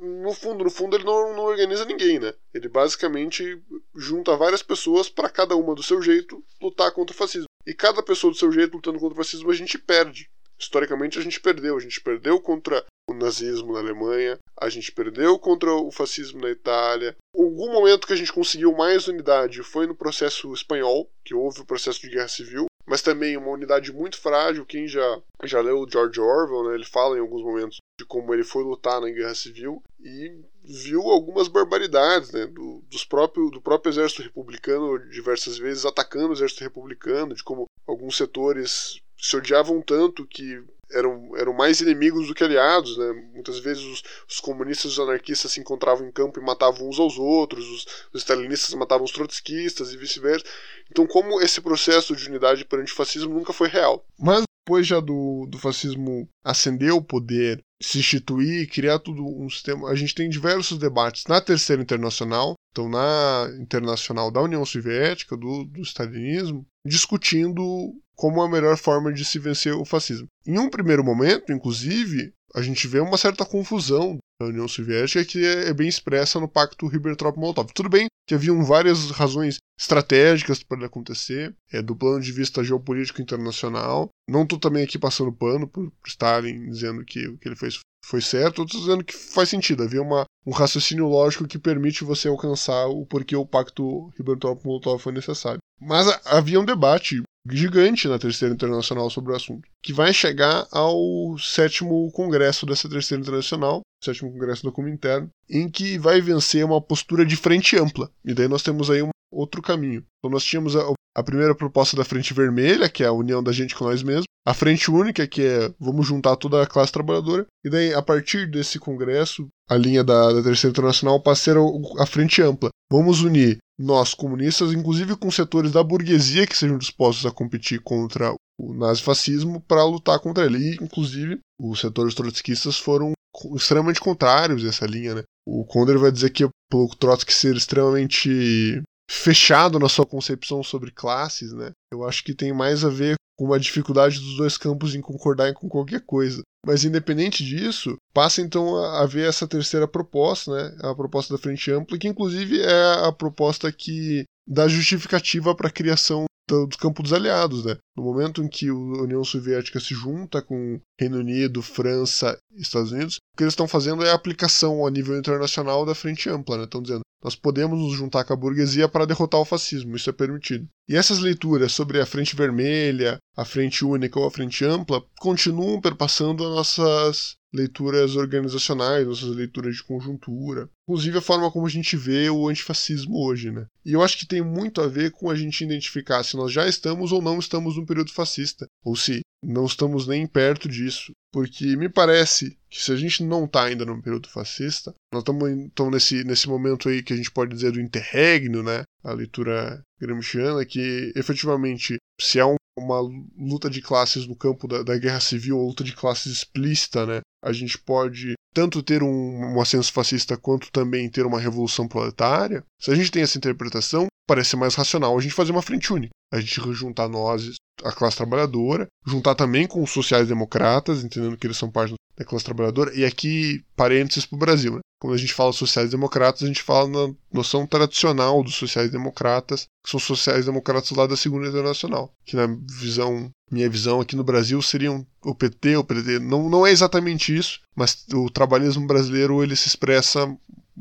no fundo, no fundo ele não, não organiza ninguém, né? Ele basicamente junta várias pessoas para cada uma do seu jeito lutar contra o fascismo. E cada pessoa do seu jeito lutando contra o fascismo a gente perde. Historicamente a gente perdeu. A gente perdeu contra o nazismo na Alemanha, a gente perdeu contra o fascismo na Itália. Algum momento que a gente conseguiu mais unidade foi no processo espanhol, que houve o processo de guerra civil, mas também uma unidade muito frágil. Quem já, já leu George Orwell, né, ele fala em alguns momentos de como ele foi lutar na guerra civil e viu algumas barbaridades né, do, dos próprio, do próprio exército republicano diversas vezes atacando o exército republicano, de como alguns setores se odiavam tanto que eram, eram mais inimigos do que aliados, né? Muitas vezes os, os, comunistas e os anarquistas se encontravam em campo e matavam uns aos outros, os, os stalinistas matavam os trotskistas e vice-versa. Então, como esse processo de unidade perante o fascismo nunca foi real. Mas depois já do, do fascismo ascender o poder, se instituir, criar tudo um sistema, a gente tem diversos debates na Terceira Internacional, então na Internacional da União Soviética, do, do Stalinismo, discutindo como a melhor forma de se vencer o fascismo. Em um primeiro momento, inclusive, a gente vê uma certa confusão da União Soviética que é, é bem expressa no Pacto Ribbentrop-Molotov. Tudo bem que haviam várias razões estratégicas para ele acontecer, é, do plano de vista geopolítico internacional. Não estou também aqui passando pano por Stalin dizendo que o que ele fez foi certo, estou dizendo que faz sentido. Havia uma, um raciocínio lógico que permite você alcançar o porquê o Pacto Ribbentrop-Molotov foi necessário. Mas havia um debate gigante na Terceira Internacional sobre o assunto, que vai chegar ao sétimo congresso dessa Terceira Internacional, sétimo congresso do Comintern, em que vai vencer uma postura de frente ampla. E daí nós temos aí um outro caminho. Então nós tínhamos a, a primeira proposta da Frente Vermelha, que é a união da gente com nós mesmos, a Frente Única, que é vamos juntar toda a classe trabalhadora, e daí a partir desse congresso, a linha da, da Terceira Internacional passa a ser a Frente Ampla. Vamos unir nós comunistas, inclusive com setores da burguesia que sejam dispostos a competir contra o nazifascismo para lutar contra ele. E, inclusive, os setores trotskistas foram extremamente contrários a essa linha. Né? O Konder vai dizer que pelo Trotsky ser extremamente fechado na sua concepção sobre classes, né? Eu acho que tem mais a ver com uma dificuldade dos dois campos em concordar com qualquer coisa. Mas independente disso, passa então a ver essa terceira proposta, né? A proposta da Frente Ampla, que inclusive é a proposta que dá justificativa para a criação do campo dos aliados, né? No momento em que a União Soviética se junta com Reino Unido, França e Estados Unidos, o que eles estão fazendo é a aplicação a nível internacional da Frente Ampla, né? Estão dizendo, nós podemos nos juntar com a burguesia para derrotar o fascismo, isso é permitido. E essas leituras sobre a Frente Vermelha, a Frente Única ou a Frente Ampla continuam perpassando as nossas leituras organizacionais, nossas leituras de conjuntura, inclusive a forma como a gente vê o antifascismo hoje, né? E eu acho que tem muito a ver com a gente identificar se nós já estamos ou não estamos num período fascista, ou se não estamos nem perto disso, porque me parece que se a gente não está ainda num período fascista, nós estamos então nesse, nesse momento aí que a gente pode dizer do interregno, né? A leitura gramsciana, que efetivamente, se há um, uma luta de classes no campo da, da guerra civil, uma luta de classes explícita, né? A gente pode tanto ter um, um ascenso fascista quanto também ter uma revolução proletária. Se a gente tem essa interpretação, parece mais racional a gente fazer uma frente única. A gente juntar nós, a classe trabalhadora, juntar também com os sociais-democratas, entendendo que eles são parte da classe trabalhadora, e aqui parênteses para o Brasil. Né? Quando a gente fala sociais-democratas, a gente fala na noção tradicional dos sociais-democratas, que são sociais-democratas lá da Segunda Internacional, que na visão, minha visão aqui no Brasil seriam o PT, o PT. Não, não é exatamente isso, mas o trabalhismo brasileiro ele se expressa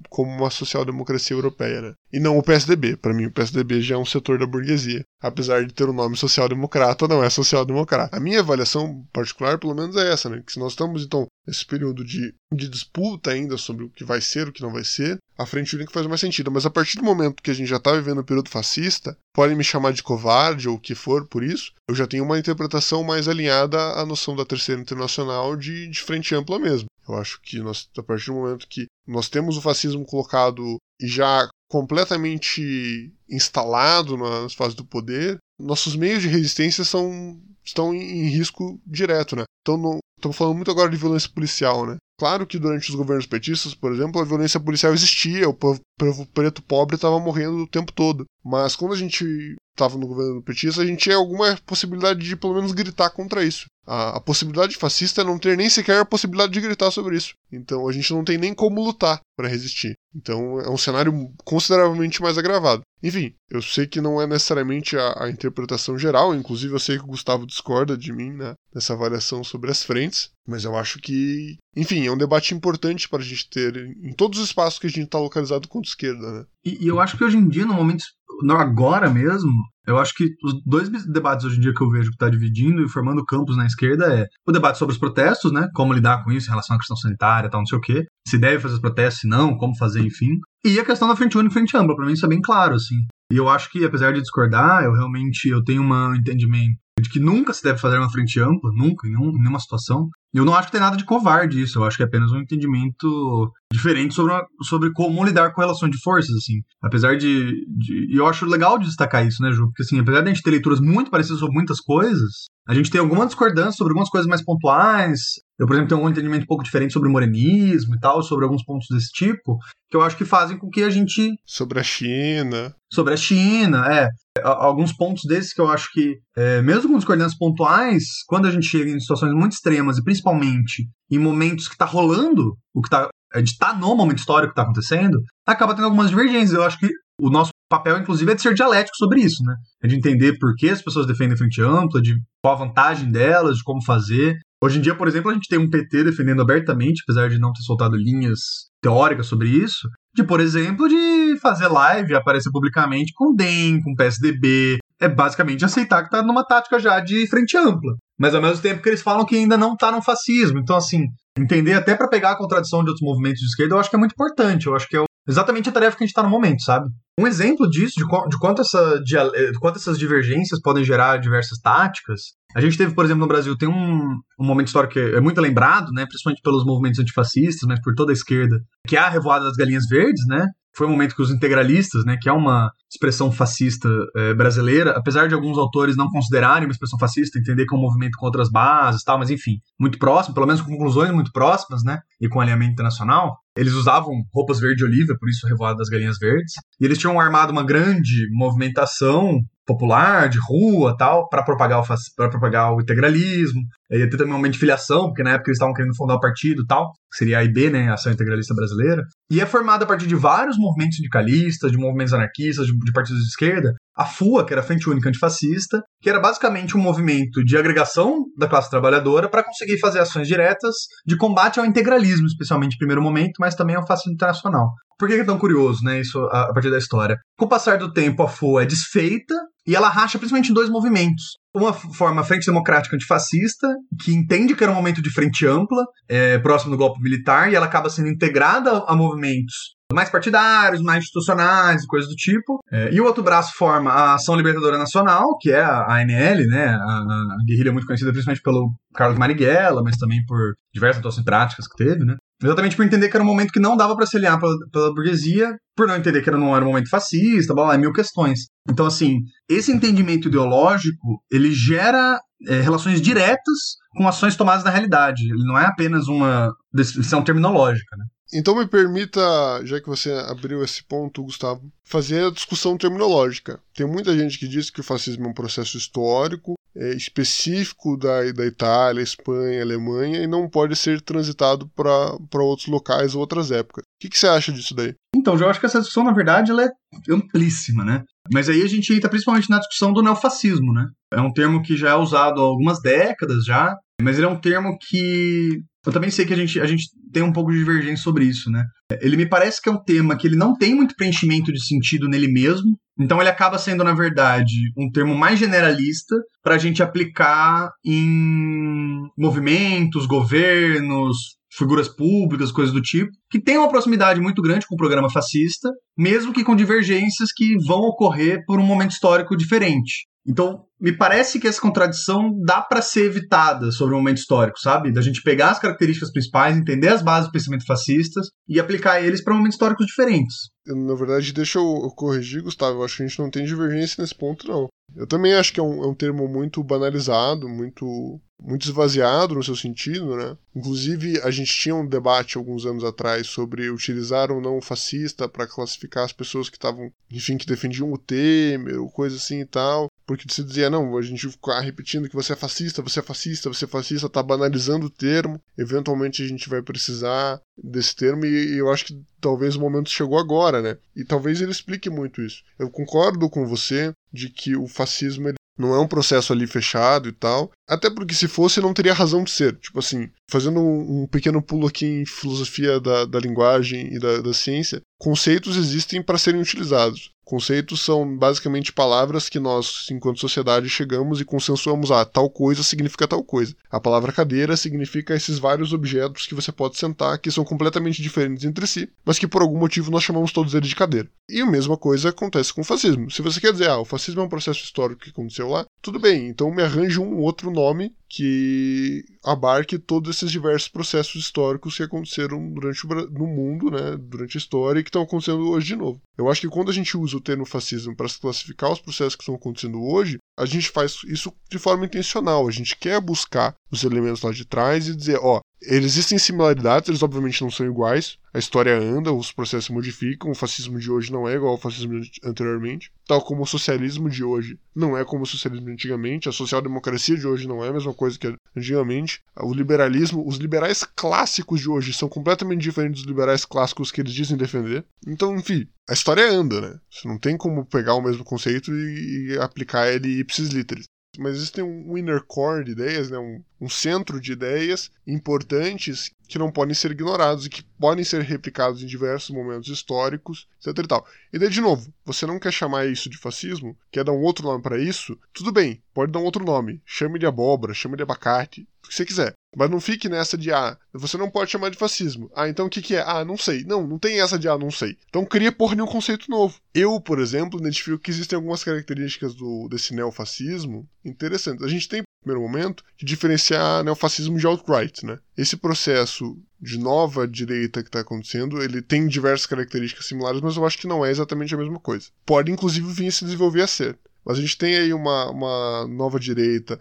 como uma social-democracia europeia, né? E não o PSDB. Para mim, o PSDB já é um setor da burguesia. Apesar de ter o nome social-democrata, não é social-democrata. A minha avaliação particular, pelo menos, é essa, né? Que se nós estamos, então, nesse período de, de disputa ainda sobre o que vai ser, o que não vai ser, a frente única faz mais sentido. Mas a partir do momento que a gente já está vivendo o período fascista, podem me chamar de covarde ou o que for por isso, eu já tenho uma interpretação mais alinhada à noção da Terceira Internacional de, de frente ampla mesmo. Eu acho que nós, a partir do momento que nós temos o fascismo colocado e já completamente instalado nas fases do poder, nossos meios de resistência são, estão em risco direto, né? Então, estamos falando muito agora de violência policial, né? Claro que durante os governos petistas, por exemplo, a violência policial existia, o povo, preto pobre estava morrendo o tempo todo. Mas quando a gente estava no governo petista, a gente tinha alguma possibilidade de pelo menos gritar contra isso. A, a, possibilidade fascista é não ter nem sequer a possibilidade de gritar sobre isso. Então a gente não tem nem como lutar para resistir. Então é um cenário consideravelmente mais agravado. Enfim, eu sei que não é necessariamente a, a interpretação geral, inclusive eu sei que o Gustavo discorda de mim né, nessa avaliação sobre as frentes, mas eu acho que, enfim, é um debate importante para a gente ter em todos os espaços que a gente está localizado contra a esquerda. Né? E, e eu acho que hoje em dia, no momento agora mesmo, eu acho que os dois debates hoje em dia que eu vejo que está dividindo e formando campos na esquerda é o debate sobre os protestos, né? Como lidar com isso em relação à questão sanitária tal, não sei o quê. Se deve fazer os protestos, se não, como fazer, enfim. E a questão da frente única e frente ampla, para mim isso é bem claro, assim. E eu acho que, apesar de discordar, eu realmente eu tenho um entendimento de que nunca se deve fazer uma frente ampla, nunca, em, nenhum, em nenhuma situação. Eu não acho que tem nada de covarde isso, eu acho que é apenas um entendimento diferente sobre, uma, sobre como lidar com relação de forças, assim. Apesar de, de. E eu acho legal de destacar isso, né, Ju? Porque, assim, apesar de a gente ter leituras muito parecidas sobre muitas coisas, a gente tem alguma discordância sobre algumas coisas mais pontuais. Eu, por exemplo, tenho um entendimento um pouco diferente sobre o morenismo e tal, sobre alguns pontos desse tipo, que eu acho que fazem com que a gente. Sobre a China. Sobre a China, é. Alguns pontos desses que eu acho que, é, mesmo com discordâncias pontuais, quando a gente chega em situações muito extremas, e principalmente em momentos que está rolando o que tá a gente tá no momento histórico que está acontecendo, acaba tendo algumas divergências. Eu acho que o nosso papel, inclusive, é de ser dialético sobre isso, né? É de entender por que as pessoas defendem frente ampla, de qual a vantagem delas, de como fazer. Hoje em dia, por exemplo, a gente tem um PT defendendo abertamente, apesar de não ter soltado linhas teóricas sobre isso, de, por exemplo, de fazer live, aparecer publicamente com DEM, com PSDB. É basicamente aceitar que tá numa tática já de frente ampla. Mas ao mesmo tempo que eles falam que ainda não tá no fascismo. Então, assim, entender até para pegar a contradição de outros movimentos de esquerda, eu acho que é muito importante. Eu acho que é exatamente a tarefa que a gente está no momento, sabe? Um exemplo disso, de, de, quanto essa, de, eh, de quanto essas divergências podem gerar diversas táticas. A gente teve, por exemplo, no Brasil, tem um, um momento histórico que é muito lembrado, né, principalmente pelos movimentos antifascistas, mas por toda a esquerda, que é a Revoada das Galinhas Verdes, né, foi um momento que os integralistas, né, que é uma expressão fascista é, brasileira, apesar de alguns autores não considerarem uma expressão fascista, entender que é um movimento com outras bases, tal, mas enfim, muito próximo, pelo menos com conclusões muito próximas, né, e com alinhamento internacional. Eles usavam roupas verde oliva, por isso revoada das galinhas verdes, e eles tinham armado uma grande movimentação popular, de rua tal, para propagar, o, propagar o integralismo. Ia ter também um momento de filiação, porque na época eles estavam querendo fundar o partido tal, seria a IB, né, Ação Integralista Brasileira. E é formada a partir de vários movimentos sindicalistas, de movimentos anarquistas, de, de partidos de esquerda. A FUA, que era a Frente Única Antifascista, que era basicamente um movimento de agregação da classe trabalhadora para conseguir fazer ações diretas de combate ao integralismo, especialmente primeiro momento, mas também ao fascismo internacional. Por que é tão curioso, né, isso a, a partir da história? Com o passar do tempo, a FUA é desfeita e ela racha principalmente em dois movimentos. Uma forma frente democrática antifascista, que entende que era um momento de frente ampla, é, próximo do golpe militar, e ela acaba sendo integrada a movimentos mais partidários, mais institucionais e coisas do tipo. É, e o outro braço forma a Ação Libertadora Nacional, que é a ANL, né? A, a guerrilha muito conhecida principalmente pelo Carlos Marighella, mas também por diversas atuações práticas que teve, né? Exatamente por entender que era um momento que não dava para se aliar pela, pela, burguesia, por não entender que era, não era um momento fascista, blá, blá, mil questões. Então, assim, esse entendimento ideológico, ele gera é, relações diretas com ações tomadas na realidade. Ele não é apenas uma decisão terminológica, né? Então me permita, já que você abriu esse ponto, Gustavo, fazer a discussão terminológica. Tem muita gente que diz que o fascismo é um processo histórico, é, específico da, da Itália, Espanha, Alemanha e não pode ser transitado para outros locais ou outras épocas. O que, que, você acha disso daí? Então, eu acho que essa discussão, na verdade, ela é amplíssima, né? Mas aí a gente entra principalmente na discussão do neofascismo, né? É um termo que já é usado há algumas décadas já, mas ele é um termo que eu também sei que a gente, a gente tem um pouco de divergência sobre isso, né? Ele me parece que é um tema que ele não tem muito preenchimento de sentido nele mesmo, então ele acaba sendo, na verdade, um termo mais generalista para a gente aplicar em movimentos, governos, figuras públicas, coisas do tipo, que tem uma proximidade muito grande com o programa fascista, mesmo que com divergências que vão ocorrer por um momento histórico diferente. Então, me parece que essa contradição dá para ser evitada sobre o momento histórico, sabe? Da gente pegar as características principais, entender as bases do pensamento fascistas e aplicar eles para momentos históricos diferentes. Na verdade, deixa eu corrigir, Gustavo. Eu acho que a gente não tem divergência nesse ponto, não. Eu também acho que é um, é um termo muito banalizado, muito muito esvaziado no seu sentido, né? Inclusive, a gente tinha um debate alguns anos atrás sobre utilizar ou não o fascista para classificar as pessoas que estavam, enfim, que defendiam o Temer, ou coisa assim e tal. Porque se dizia, não, a gente ficar repetindo que você é fascista, você é fascista, você é fascista, tá banalizando o termo. Eventualmente a gente vai precisar desse termo e, eu acho que talvez o momento chegou agora, né? E talvez ele explique muito isso. Eu concordo com você de que o fascismo não é um processo ali fechado e tal. Até porque se fosse, não teria razão de ser. Tipo assim, fazendo um, pequeno pulo aqui em filosofia da, da linguagem e da, da ciência, conceitos existem para serem utilizados. Conceitos são basicamente palavras que nós, enquanto sociedade, chegamos e consensuamos. Ah, tal coisa significa tal coisa. A palavra cadeira significa esses vários objetos que você pode sentar, que são completamente diferentes entre si, mas que por algum motivo nós chamamos todos eles de cadeira. E a mesma coisa acontece com o fascismo. Se você quer dizer, ah, o fascismo é um processo histórico que aconteceu lá, tudo bem, então me arranje um outro nome que abarque todos esses diversos processos históricos que aconteceram durante o, no mundo, né, durante a história e que estão acontecendo hoje de novo. Eu acho que quando a gente usa o termo fascismo para classificar os processos que estão acontecendo hoje, a gente faz isso de forma intencional. A gente quer buscar os elementos lá de trás e dizer, ó, Existem similaridades, eles obviamente não são iguais. A história anda, os processos modificam. O fascismo de hoje não é igual ao fascismo anteriormente. Tal como o socialismo de hoje não é como o socialismo antigamente. A social-democracia de hoje não é a mesma coisa que antigamente. O liberalismo, os liberais clássicos de hoje são completamente diferentes dos liberais clássicos que eles dizem defender. Então, enfim, a história anda, né? Você não tem como pegar o mesmo conceito e, e aplicar ele ipsis literis mas existem um inner core de ideias, né? um, um centro de ideias importantes que não podem ser ignorados e que podem ser replicados em diversos momentos históricos, etc e tal. E daí, de novo, você não quer chamar isso de fascismo, quer dar um outro nome para isso, tudo bem, pode dar um outro nome. Chame de abóbora, chame de abacate, o que você quiser. Mas não fique nessa de, ah, você não pode chamar de fascismo. Ah, então o que, que é? Ah, não sei. Não, não tem essa de, ah, não sei. Então cria porra nenhum conceito novo. Eu, por exemplo, identifico que existem algumas características do, desse neofascismo interessantes. A gente tem primeiro momento, de diferenciar neofascismo de alt-right. Né? Esse processo de nova direita que está acontecendo, ele tem diversas características similares, mas eu acho que não é exatamente a mesma coisa. Pode, inclusive, vir a se desenvolver a ser. Mas a gente tem aí uma, uma nova direita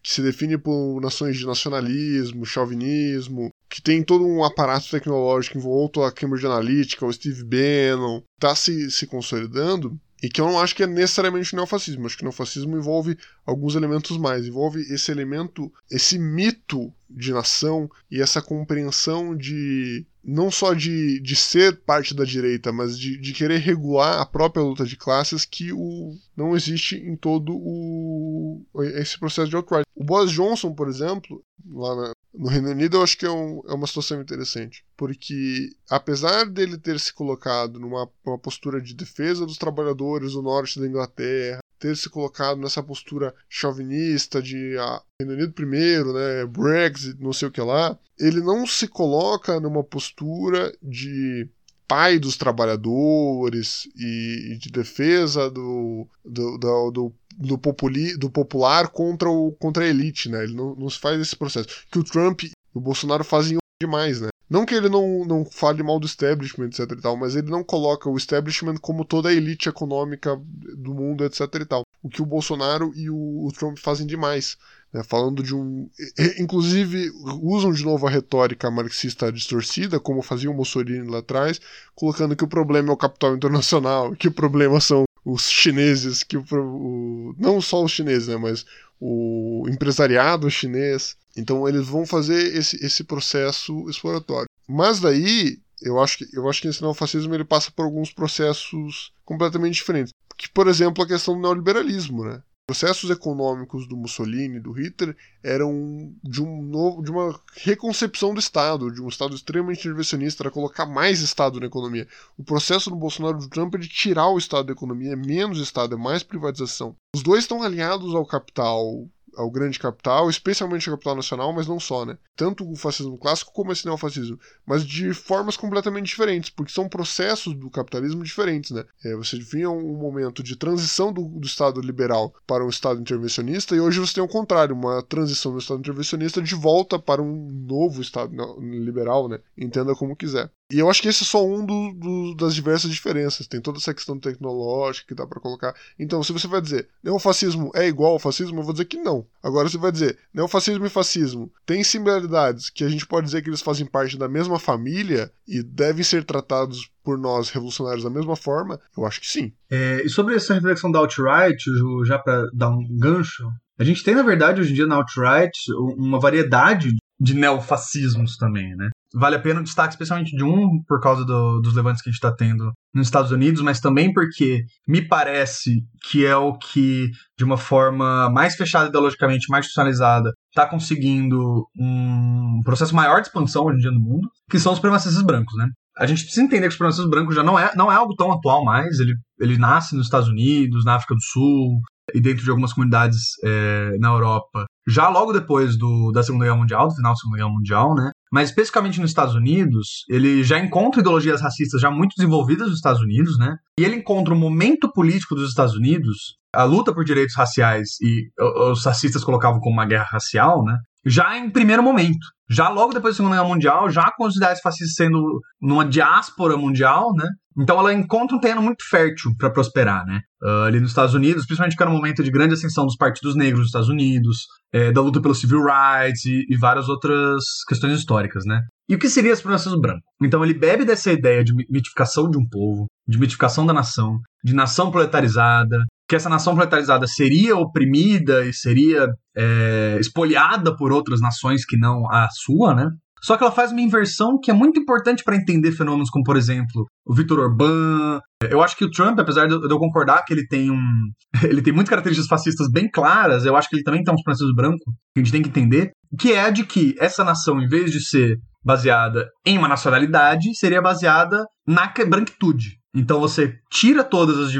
que se define por nações de nacionalismo, chauvinismo, que tem todo um aparato tecnológico envolto a Cambridge Analytica, o Steve Bannon, está se, se consolidando, e que eu não acho que é necessariamente o neofascismo. Acho que o neofascismo envolve alguns elementos mais. Envolve esse elemento, esse mito de nação e essa compreensão de não só de, de ser parte da direita, mas de, de querer regular a própria luta de classes que o, não existe em todo o, esse processo de alt-right. O Boris Johnson, por exemplo, lá na, no Reino Unido, eu acho que é, um, é, uma situação interessante, porque apesar dele ter se colocado numa postura de defesa dos trabalhadores do norte da Inglaterra, ter se colocado nessa postura chauvinista de ah, Reino Unido primeiro, né, Brexit, não sei o que lá, ele não se coloca numa postura de pai dos trabalhadores e, de defesa do, do, do, do do, populi, do popular contra, o, contra a elite, né? Ele não, não se faz esse processo. Que o Trump e o Bolsonaro fazem demais, né? Não que ele não, não fale mal do establishment, etc e tal, mas ele não coloca o establishment como toda a elite econômica do mundo, etc e tal. o que o Bolsonaro e o, o Trump fazem demais. Né, falando de um. Inclusive, usam de novo a retórica marxista distorcida, como fazia o Mussolini lá atrás, colocando que o problema é o capital internacional, que o problema são os chineses, que o, o não só os chineses, né, mas o empresariado chinês. Então eles vão fazer esse, esse processo exploratório. Mas daí, eu acho que eu acho que esse neofascismo ele passa por alguns processos completamente diferentes. Que, por exemplo, a questão do neoliberalismo, né? processos econômicos do Mussolini, do Hitler, eram de, um novo, de uma reconcepção do Estado, de um Estado extremamente intervencionista, para colocar mais Estado na economia. O processo do Bolsonaro do Trump é de tirar o Estado da economia, é menos Estado, é mais privatização. Os dois estão alinhados ao capital ao grande capital, especialmente ao capital nacional, mas não só, né? Tanto o fascismo clássico como esse neofascismo, mas de formas completamente diferentes, porque são processos do capitalismo diferentes, né? É, você vinha um momento de transição do, do, Estado liberal para um Estado intervencionista, e hoje você tem o contrário, uma transição do Estado intervencionista de volta para um novo Estado liberal, né? Entenda como quiser. E eu acho que esse é só um do, do, das diversas diferenças. Tem toda essa questão tecnológica que dá para colocar. Então, se você vai dizer neofascismo é igual ao fascismo, eu vou dizer que não. Agora, você vai dizer neofascismo e fascismo têm similaridades que a gente pode dizer que eles fazem parte da mesma família e devem ser tratados por nós revolucionários da mesma forma, eu acho que sim. É, e sobre essa reflexão da alt-right, já para dar um gancho, a gente tem, na verdade, hoje em dia na alt-right uma variedade de neofascismos também, né? Vale a pena o destaque, especialmente de um, por causa do, dos levantes que a gente está tendo nos Estados Unidos, mas também porque me parece que é o que, de uma forma mais fechada ideologicamente, mais institucionalizada, está conseguindo um processo maior de expansão hoje em dia no mundo, que são os supremacistas brancos, né? A gente precisa entender que os supremacistas brancos já não é, não é algo tão atual mais, ele, ele nasce nos Estados Unidos, na África do Sul, e dentro de algumas comunidades é, na Europa, já logo depois do, da Segunda Guerra Mundial, do final da Segunda Guerra Mundial, né? Mas especificamente nos Estados Unidos, ele já encontra ideologias racistas já muito desenvolvidas nos Estados Unidos, né? E ele encontra o momento político dos Estados Unidos, a luta por direitos raciais e os racistas colocavam como uma guerra racial, né? Já em primeiro momento. Já logo depois da Segunda Guerra Mundial, já com as ideias fascistas sendo numa diáspora mundial, né? Então ela encontra um terreno muito fértil para prosperar, né? Uh, ali nos Estados Unidos, principalmente que era um momento de grande ascensão dos partidos negros nos Estados Unidos, é, da luta pelo civil rights e, e, várias outras questões históricas, né? E o que seria a supremacismo branco? Então ele bebe dessa ideia de mitificação de um povo, de mitificação da nação, de nação proletarizada, que essa nação proletarizada seria oprimida e seria é, espoliada por outras nações que não a sua, né? Só que ela faz uma inversão que é muito importante para entender fenômenos como, por exemplo, o Vitor Orbán. Eu acho que o Trump, apesar de eu concordar que ele tem um. ele tem muitas características fascistas bem claras, eu acho que ele também tem um supremacismo branco, que a gente tem que entender, que é de que essa nação, em vez de ser baseada em uma nacionalidade, seria baseada na branquitude. Então você tira todas as,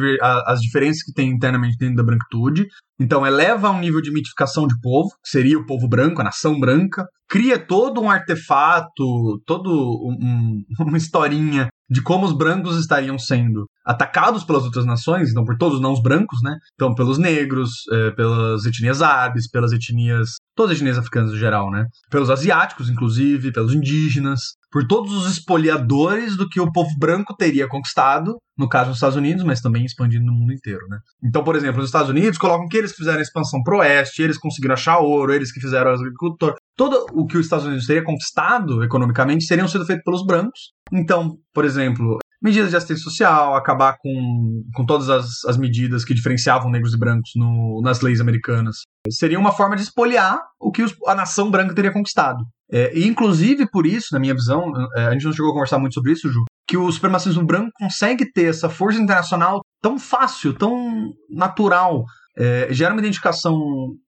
as diferenças que tem internamente dentro da branquitude, então eleva um nível de mitificação de povo, que seria o povo branco, a nação branca, cria todo um artefato, todo um, uma historinha de como os brancos estariam sendo atacados pelas outras nações, então por todos os não brancos, né? Então pelos negros, é, pelas etnias árabes, pelas etnias, todas as etnias africanas em geral, né? Pelos asiáticos, inclusive, pelos indígenas, por todos os espoliadores do que o povo branco teria conquistado, no caso dos Estados Unidos, mas também expandindo no mundo inteiro, né? Então, por exemplo, os Estados Unidos colocam que eles fizeram a expansão pro oeste, eles conseguiram achar ouro, eles que fizeram as agricultura, todo o que os Estados Unidos teria conquistado economicamente seriam sido feito pelos brancos. Então, por exemplo, medidas de assistência social, acabar com, com todas as, as medidas que diferenciavam negros e brancos no, nas leis americanas. Seria uma forma de espoliar o que os, a nação branca teria conquistado. É, e inclusive por isso, na minha visão, é, a gente não chegou a conversar muito sobre isso, Ju, que o supremacismo branco consegue ter essa força internacional tão fácil, tão natural, é, gera uma identificação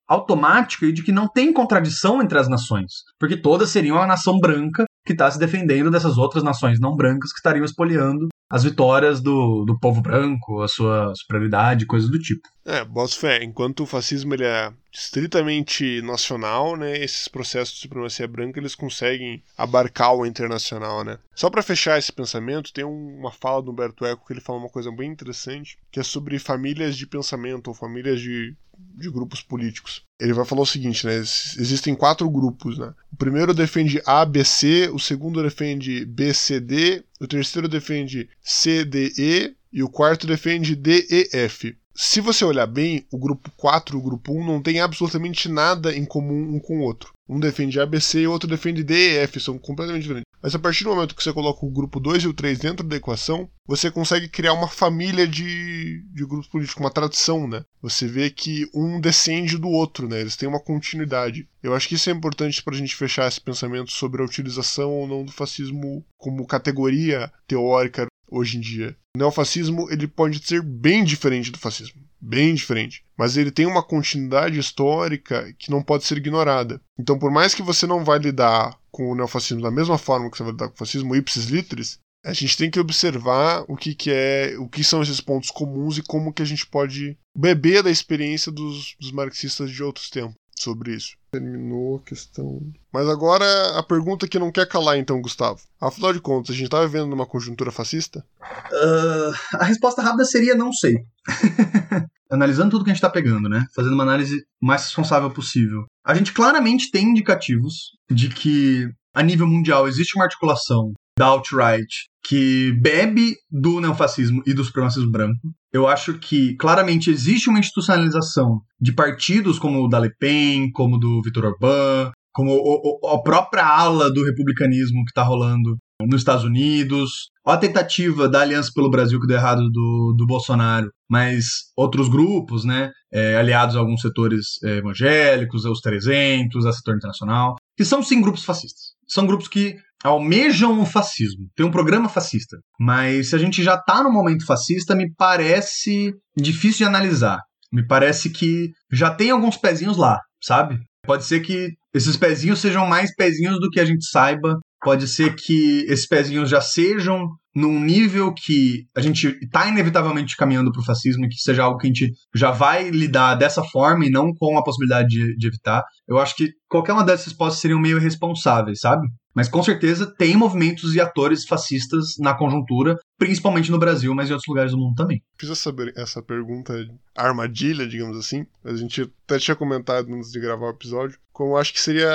automática e de que não tem contradição entre as nações, porque todas seriam a nação branca que está se defendendo dessas outras nações não brancas que estariam espoliando as vitórias do, do povo branco, a sua superioridade, coisas do tipo. É, boto fé. Enquanto o fascismo ele é estritamente nacional, né, esses processos de supremacia branca eles conseguem abarcar o internacional, né. Só para fechar esse pensamento, tem uma fala do Humberto Eco que ele fala uma coisa bem interessante, que é sobre famílias de pensamento ou famílias de de grupos políticos. Ele vai falar o seguinte, né? Existem quatro grupos, né? O primeiro defende ABC, o segundo defende BCD, o terceiro defende CDE e o quarto defende DEF. Se você olhar bem, o grupo 4 e o grupo 1 não tem absolutamente nada em comum um com o outro. Um defende ABC e o outro defende D e F, são completamente diferentes. Mas a partir do momento que você coloca o grupo 2 e o 3 dentro da equação, você consegue criar uma família de, de grupos políticos, uma tradição, né? Você vê que um descende do outro, né? Eles têm uma continuidade. Eu acho que isso é importante para a gente fechar esse pensamento sobre a utilização ou não do fascismo como categoria teórica hoje em dia. O neofascismo ele pode ser bem diferente do fascismo, bem diferente, mas ele tem uma continuidade histórica que não pode ser ignorada. Então, por mais que você não vai lidar com o neofascismo da mesma forma que você vai lidar com o fascismo ipsis litteris, a gente tem que observar o que, que é, o que são esses pontos comuns e como que a gente pode beber da experiência dos, dos marxistas de outros tempos sobre isso. Terminou a questão. Mas agora a pergunta que não quer calar, então, Gustavo. Afinal de contas, a gente está vivendo numa conjuntura fascista? Uh, a resposta rápida seria não sei. Analisando tudo que a gente está pegando, né? Fazendo uma análise mais responsável possível. A gente claramente tem indicativos de que, a nível mundial, existe uma articulação da alt-right que bebe do neofascismo e do supremacismo branco. Eu acho que claramente existe uma institucionalização de partidos como o da Le Pen, como do Vitor Orbán, como o, o, a própria ala do republicanismo que está rolando nos Estados Unidos, a tentativa da Aliança pelo Brasil que deu errado do, do Bolsonaro, mas outros grupos, né, é, aliados a alguns setores é, evangélicos, aos 300, a setor internacional, que são sim grupos fascistas. São grupos que almejam o fascismo. Tem um programa fascista. Mas se a gente já está no momento fascista, me parece difícil de analisar. Me parece que já tem alguns pezinhos lá, sabe? Pode ser que esses pezinhos sejam mais pezinhos do que a gente saiba. Pode ser que esses pezinhos já sejam num nível que a gente está inevitavelmente caminhando para o fascismo e que seja algo que a gente já vai lidar dessa forma e não com a possibilidade de, de evitar. Eu acho que qualquer uma dessas respostas seriam meio irresponsáveis, sabe? Mas com certeza tem movimentos e atores fascistas na conjuntura, principalmente no Brasil, mas em outros lugares do mundo também. Fiz essa, essa pergunta armadilha, digamos assim. A gente até tinha comentado antes de gravar o episódio, como acho que seria.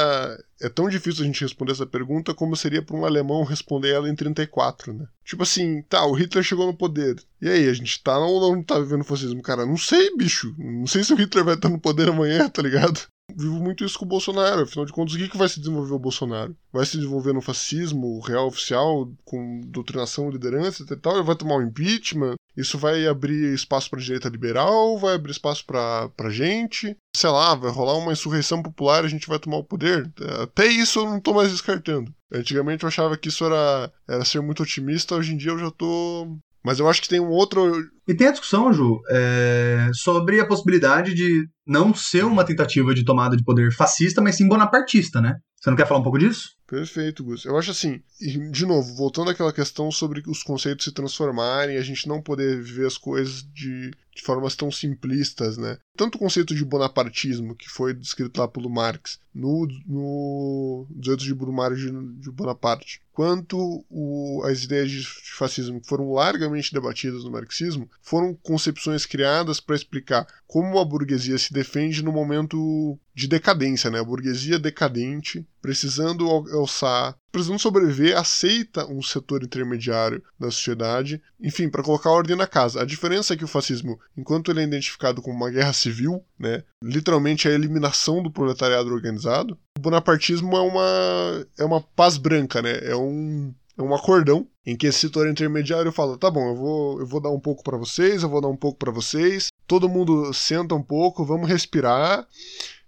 É tão difícil a gente responder essa pergunta como seria para um alemão responder ela em 34, né? Tipo assim, tá, o Hitler chegou no poder. E aí, a gente tá ou não tá vivendo fascismo? Cara, não sei, bicho. Não sei se o Hitler vai estar no poder amanhã, tá ligado? Vivo muito isso com o Bolsonaro. Afinal de contas, o que, que vai se desenvolver o Bolsonaro? Vai se desenvolver no fascismo real oficial, com doutrinação, liderança e tal? Ele vai tomar um impeachment? Isso vai abrir espaço para direita liberal? Vai abrir espaço para gente? Sei lá, vai rolar uma insurreição popular e a gente vai tomar o poder? Até isso eu não tô mais descartando. Antigamente eu achava que isso era, era ser muito otimista, hoje em dia eu já tô mas eu acho que tem um outro. E tem a discussão, Ju, é, sobre a possibilidade de não ser uma tentativa de tomada de poder fascista, mas sim bonapartista, né? Você não quer falar um pouco disso? Perfeito, Gus. Eu acho assim, de novo, voltando àquela questão sobre os conceitos se transformarem, a gente não poder viver as coisas de, de formas tão simplistas, né? Tanto o conceito de bonapartismo, que foi descrito lá pelo Marx, no, no 18 de Brumário de, de Bonaparte, quanto o, as ideias de fascismo que foram largamente debatidas no marxismo, foram concepções criadas para explicar como a burguesia se defende no momento de decadência, né? A burguesia decadente, precisando alçar, precisando sobreviver, aceita um setor intermediário da sociedade, enfim, para colocar ordem na casa. A diferença é que o fascismo, enquanto ele é identificado como uma guerra civil, né, literalmente é a eliminação do proletariado organizado, o bonapartismo é uma é uma paz branca, né? É um é um acordão em que esse setor intermediário fala: tá bom, eu vou, eu vou dar um pouco para vocês, eu vou dar um pouco para vocês, todo mundo senta um pouco, vamos respirar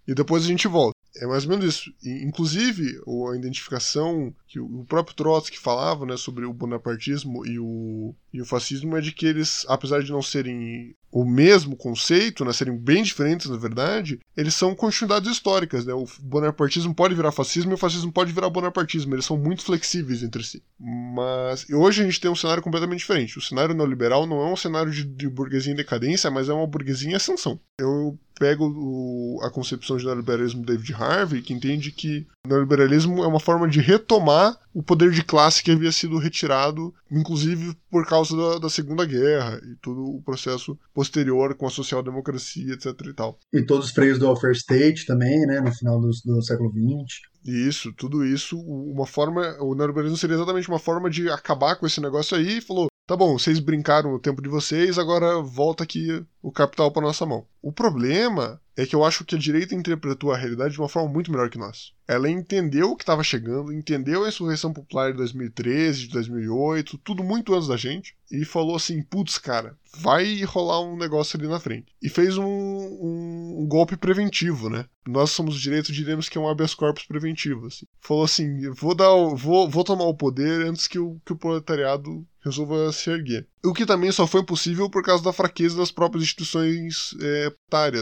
e depois a gente volta. É mais ou menos isso. Inclusive, a identificação que o próprio Trotsky falava né, sobre o bonapartismo e o, e o fascismo é de que eles, apesar de não serem o mesmo conceito, né, serem bem diferentes na verdade, eles são continuidades históricas. Né? O bonapartismo pode virar fascismo e o fascismo pode virar bonapartismo. Eles são muito flexíveis entre si. Mas hoje a gente tem um cenário completamente diferente. O cenário neoliberal não é um cenário de, de burguesia em decadência, mas é uma burguesia em ascensão. Eu pego o, a concepção de neoliberalismo David Harvey, que entende que o neoliberalismo é uma forma de retomar o poder de classe que havia sido retirado, inclusive por causa da, da Segunda Guerra e todo o processo posterior com a social-democracia, etc. e tal. E todos os freios do welfare state também, né, no final do, do século XX. Isso, tudo isso, uma forma. O neoliberalismo seria exatamente uma forma de acabar com esse negócio aí e falou: tá bom, vocês brincaram no tempo de vocês, agora volta aqui o capital para nossa mão. O problema é que eu acho que a direita interpretou a realidade de uma forma muito melhor que nós. Ela entendeu o que estava chegando, entendeu a insurreição popular de 2013, de 2008, tudo muito antes da gente, e falou assim: putz, cara, vai rolar um negócio ali na frente. E fez um, um, um golpe preventivo, né? Nós somos direitos, diremos que é um habeas corpus preventivo. Assim. Falou assim: vou, dar, vou, vou tomar o poder antes que o, que o proletariado resolva se erguer. O que também só foi possível por causa da fraqueza das próprias instituições é,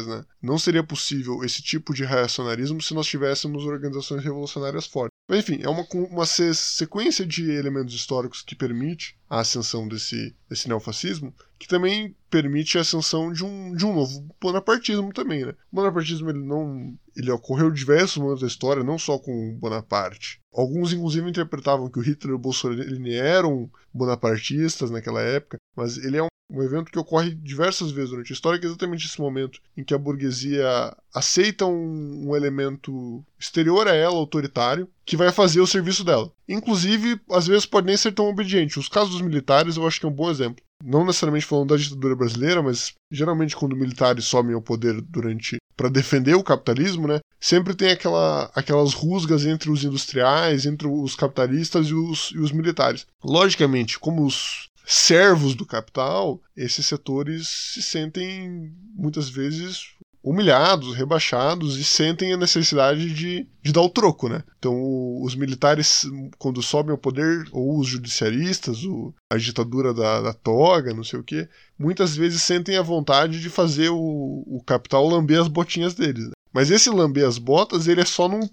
né? Não seria possível esse tipo de reacionarismo se nós tivéssemos organizações revolucionárias fortes. Mas enfim, é uma, uma sequência de elementos históricos que permite a ascensão desse, desse neofascismo, que também permite a ascensão de um, de um novo bonapartismo também, né? O bonapartismo ele não ele ocorreu diversos momentos da história, não só com Bonaparte. Alguns, inclusive, interpretavam que o Hitler e o Mussolini eram bonapartistas naquela época, mas ele é um, um evento que ocorre diversas vezes durante a história, que é exatamente esse momento em que a burguesia aceita um, um elemento exterior a ela, autoritário, que vai fazer o serviço dela. Inclusive, às vezes pode nem ser tão obediente. Os casos dos militares eu acho que é um bom exemplo. Não necessariamente falando da ditadura brasileira, mas geralmente quando militares somem ao poder durante para defender o capitalismo, né? Sempre tem aquela, aquelas rusgas entre os industriais, entre os capitalistas e os, e os militares. Logicamente, como os servos do capital, esses setores se sentem muitas vezes humilhados, rebaixados e sentem a necessidade de, de dar o troco, né? Então, os militares, quando sobem ao poder, ou os judiciaristas, o, a ditadura da, da toga, não sei o quê, muitas vezes sentem a vontade de fazer o, o capital lamber as botinhas deles. Né? Mas esse lamber as botas, ele é só num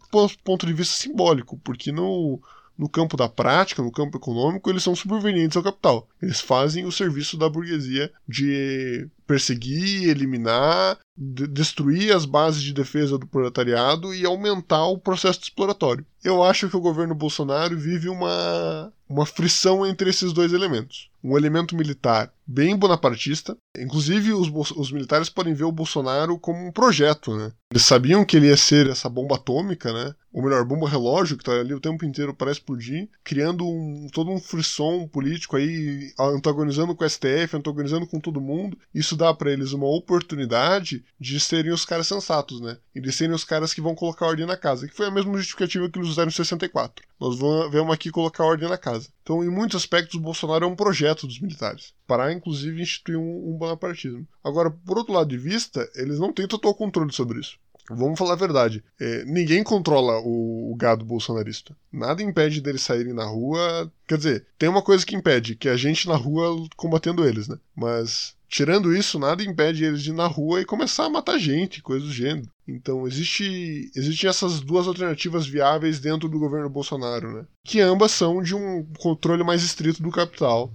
ponto de vista simbólico, porque no, no campo da prática, no campo econômico, eles são subvenientes ao capital. Eles fazem o serviço da burguesia de perseguir, eliminar, de destruir as bases de defesa do proletariado e aumentar o processo exploratório. Eu acho que o governo Bolsonaro vive uma, uma frição entre esses dois elementos. Um elemento militar bem bonapartista, inclusive os, os militares podem ver o Bolsonaro como um projeto, né? Eles sabiam que ele ia ser essa bomba atômica, né? Ou melhor, bomba relógio que tá ali o tempo inteiro para explodir, criando um, todo um frisson político aí, antagonizando com o STF, antagonizando com todo mundo. Isso dá para eles uma oportunidade de serem os caras sensatos, né? E de serem os caras que vão colocar ordem na casa, que foi a mesma justificativa que eles usaram em 64. Nós vamos aqui colocar ordem na casa. Então, em muitos aspectos, o Bolsonaro é um projeto dos militares, para inclusive instituir um, um bonapartismo. Agora, por outro lado de vista, eles não têm total controle sobre isso. Vamos falar a verdade. É, ninguém controla o, o, gado bolsonarista. Nada impede deles saírem na rua. Quer dizer, tem uma coisa que impede, que é a gente na rua combatendo eles, né? Mas Tirando isso, nada impede eles de ir na rua e começar a matar gente, coisas do gênero. Então, existe, existem essas duas alternativas viáveis dentro do governo Bolsonaro, né? Que ambas são de um controle mais estrito do capital,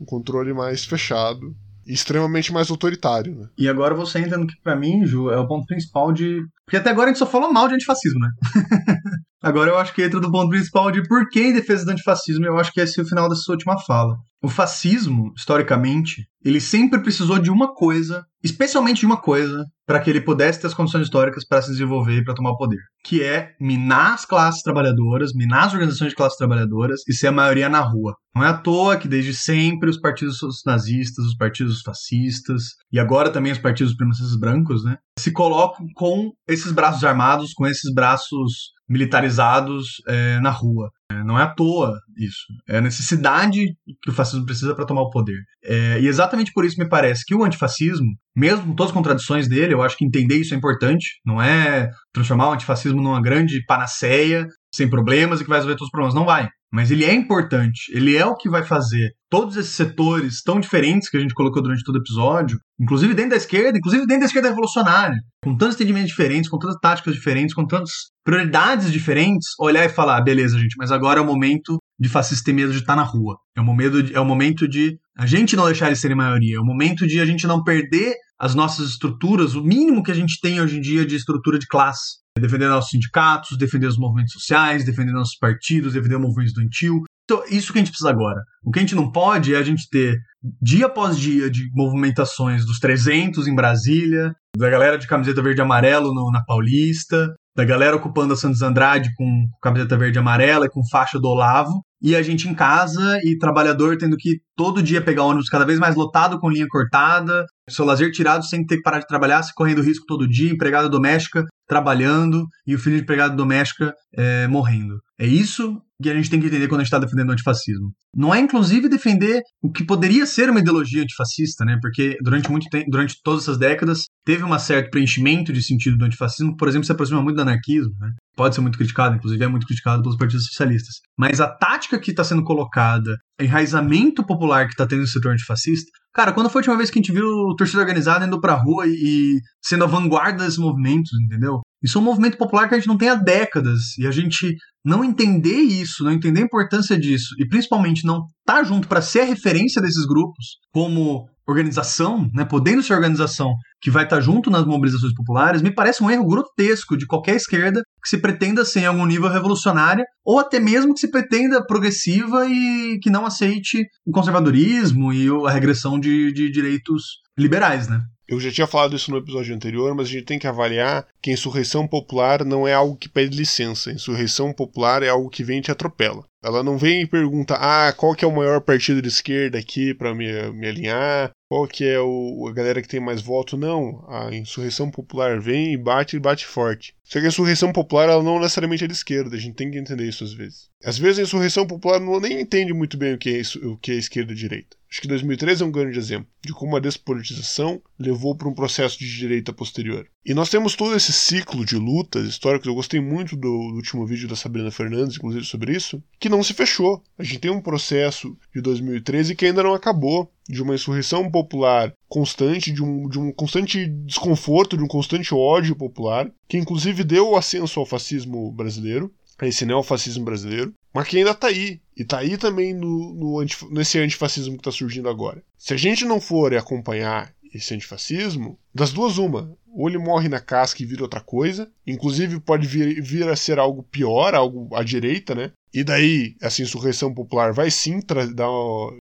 um controle mais fechado e extremamente mais autoritário, né? E agora você entra no que, pra mim, Ju, é o ponto principal de. Porque até agora a gente só falou mal de antifascismo, né? agora eu acho que entra do ponto principal de por que em defesa do antifascismo, eu acho que esse é o final da sua última fala. O fascismo, historicamente, ele sempre precisou de uma coisa, especialmente de uma coisa, para que ele pudesse ter as condições históricas para se desenvolver e para tomar o poder, que é minar as classes trabalhadoras, minar as organizações de classes trabalhadoras e ser a maioria na rua. Não é à toa que desde sempre os partidos nazistas, os partidos fascistas e agora também os partidos supremacistas brancos, né, se colocam com esses braços armados, com esses braços militarizados é, na rua. É, não é à toa isso. É a necessidade que o fascismo precisa para tomar o poder. É, e exatamente por isso me parece que o antifascismo, mesmo com todas as contradições dele, eu acho que entender isso é importante. Não é transformar o antifascismo numa grande panaceia, sem problemas e que vai resolver todos os problemas. Não vai. Mas ele é importante. Ele é o que vai fazer todos esses setores tão diferentes que a gente colocou durante todo o episódio, inclusive dentro da esquerda, inclusive dentro da esquerda revolucionária, com tantos entendimentos diferentes, com tantas táticas diferentes, com tantas prioridades diferentes, olhar e falar, ah, beleza, gente, mas agora é o momento de fascista ter medo de estar na rua. É o momento de, é o momento de a gente não deixar eles serem maioria. É o momento de a gente não perder as nossas estruturas, o mínimo que a gente tem hoje em dia de estrutura de classe. Defender nossos sindicatos, defender os movimentos sociais, defender nossos partidos, defender o movimento estudantil. Então, isso que a gente precisa agora. O que a gente não pode é a gente ter dia após dia de movimentações dos 300 em Brasília, da galera de camiseta verde e amarelo no, na Paulista, da galera ocupando a Santos Andrade com camiseta verde e amarela e com faixa do Olavo, e a gente em casa e trabalhador tendo que todo dia pegar ônibus cada vez mais lotado com linha cortada, seu lazer tirado sem ter que parar de trabalhar, se correndo risco todo dia, empregada doméstica trabalhando e o filho de empregada doméstica é, morrendo. É isso que a gente tem que entender quando a gente está defendendo o antifascismo. Não é, inclusive, defender o que poderia ser uma ideologia antifascista, né? Porque durante muito tempo, durante todas essas décadas, teve um certo preenchimento de sentido do antifascismo, por exemplo, se aproxima muito do anarquismo, né? Pode ser muito criticado, inclusive é muito criticado pelos partidos socialistas. Mas a tática que está sendo colocada, enraizamento popular que está tendo no setor antifascista, cara, quando foi a última vez que a gente viu torcida organizada indo pra rua e sendo a vanguarda desses movimentos, entendeu? Isso é um movimento popular que a gente não tem há décadas. E a gente não entender isso, não entender a importância disso, e principalmente não estar tá junto para ser a referência desses grupos como organização, né, podendo ser organização que vai estar tá junto nas mobilizações populares, me parece um erro grotesco de qualquer esquerda que se pretenda ser em algum nível revolucionária, ou até mesmo que se pretenda progressiva e que não aceite o conservadorismo e a regressão de, de direitos liberais, né? Eu já tinha falado isso no episódio anterior, mas a gente tem que avaliar que a insurreição popular não é algo que pede licença. A insurreição popular é algo que vem e te atropela. Ela não vem e pergunta, ah, qual que é o maior partido de esquerda aqui para me, me alinhar? Qual que é o, a galera que tem mais voto? Não, a insurreição popular vem e bate e bate forte. Só que a insurreição popular ela não necessariamente é de esquerda, a gente tem que entender isso às vezes. Às vezes a insurreição popular não nem entende muito bem o que é, isso, o que é esquerda e direita. Acho que 2013 é um grande exemplo de como a despolitização levou para um processo de direita posterior. E nós temos todo esse ciclo de lutas históricas. Eu gostei muito do, do, último vídeo da Sabrina Fernandes, inclusive, sobre isso, que não se fechou. A gente tem um processo de 2013 que ainda não acabou, de uma insurreição popular constante, de um, de um constante desconforto, de um constante ódio popular, que inclusive deu ascenso ao fascismo brasileiro, a esse neofascismo brasileiro, mas que ainda está aí. E está aí também no, no nesse antifascismo que está surgindo agora. Se a gente não for acompanhar esse antifascismo, das duas, uma. Ou ele morre na casca e vira outra coisa, inclusive pode vir, vir a ser algo pior, algo à direita, né? E daí essa insurreição popular vai sim dar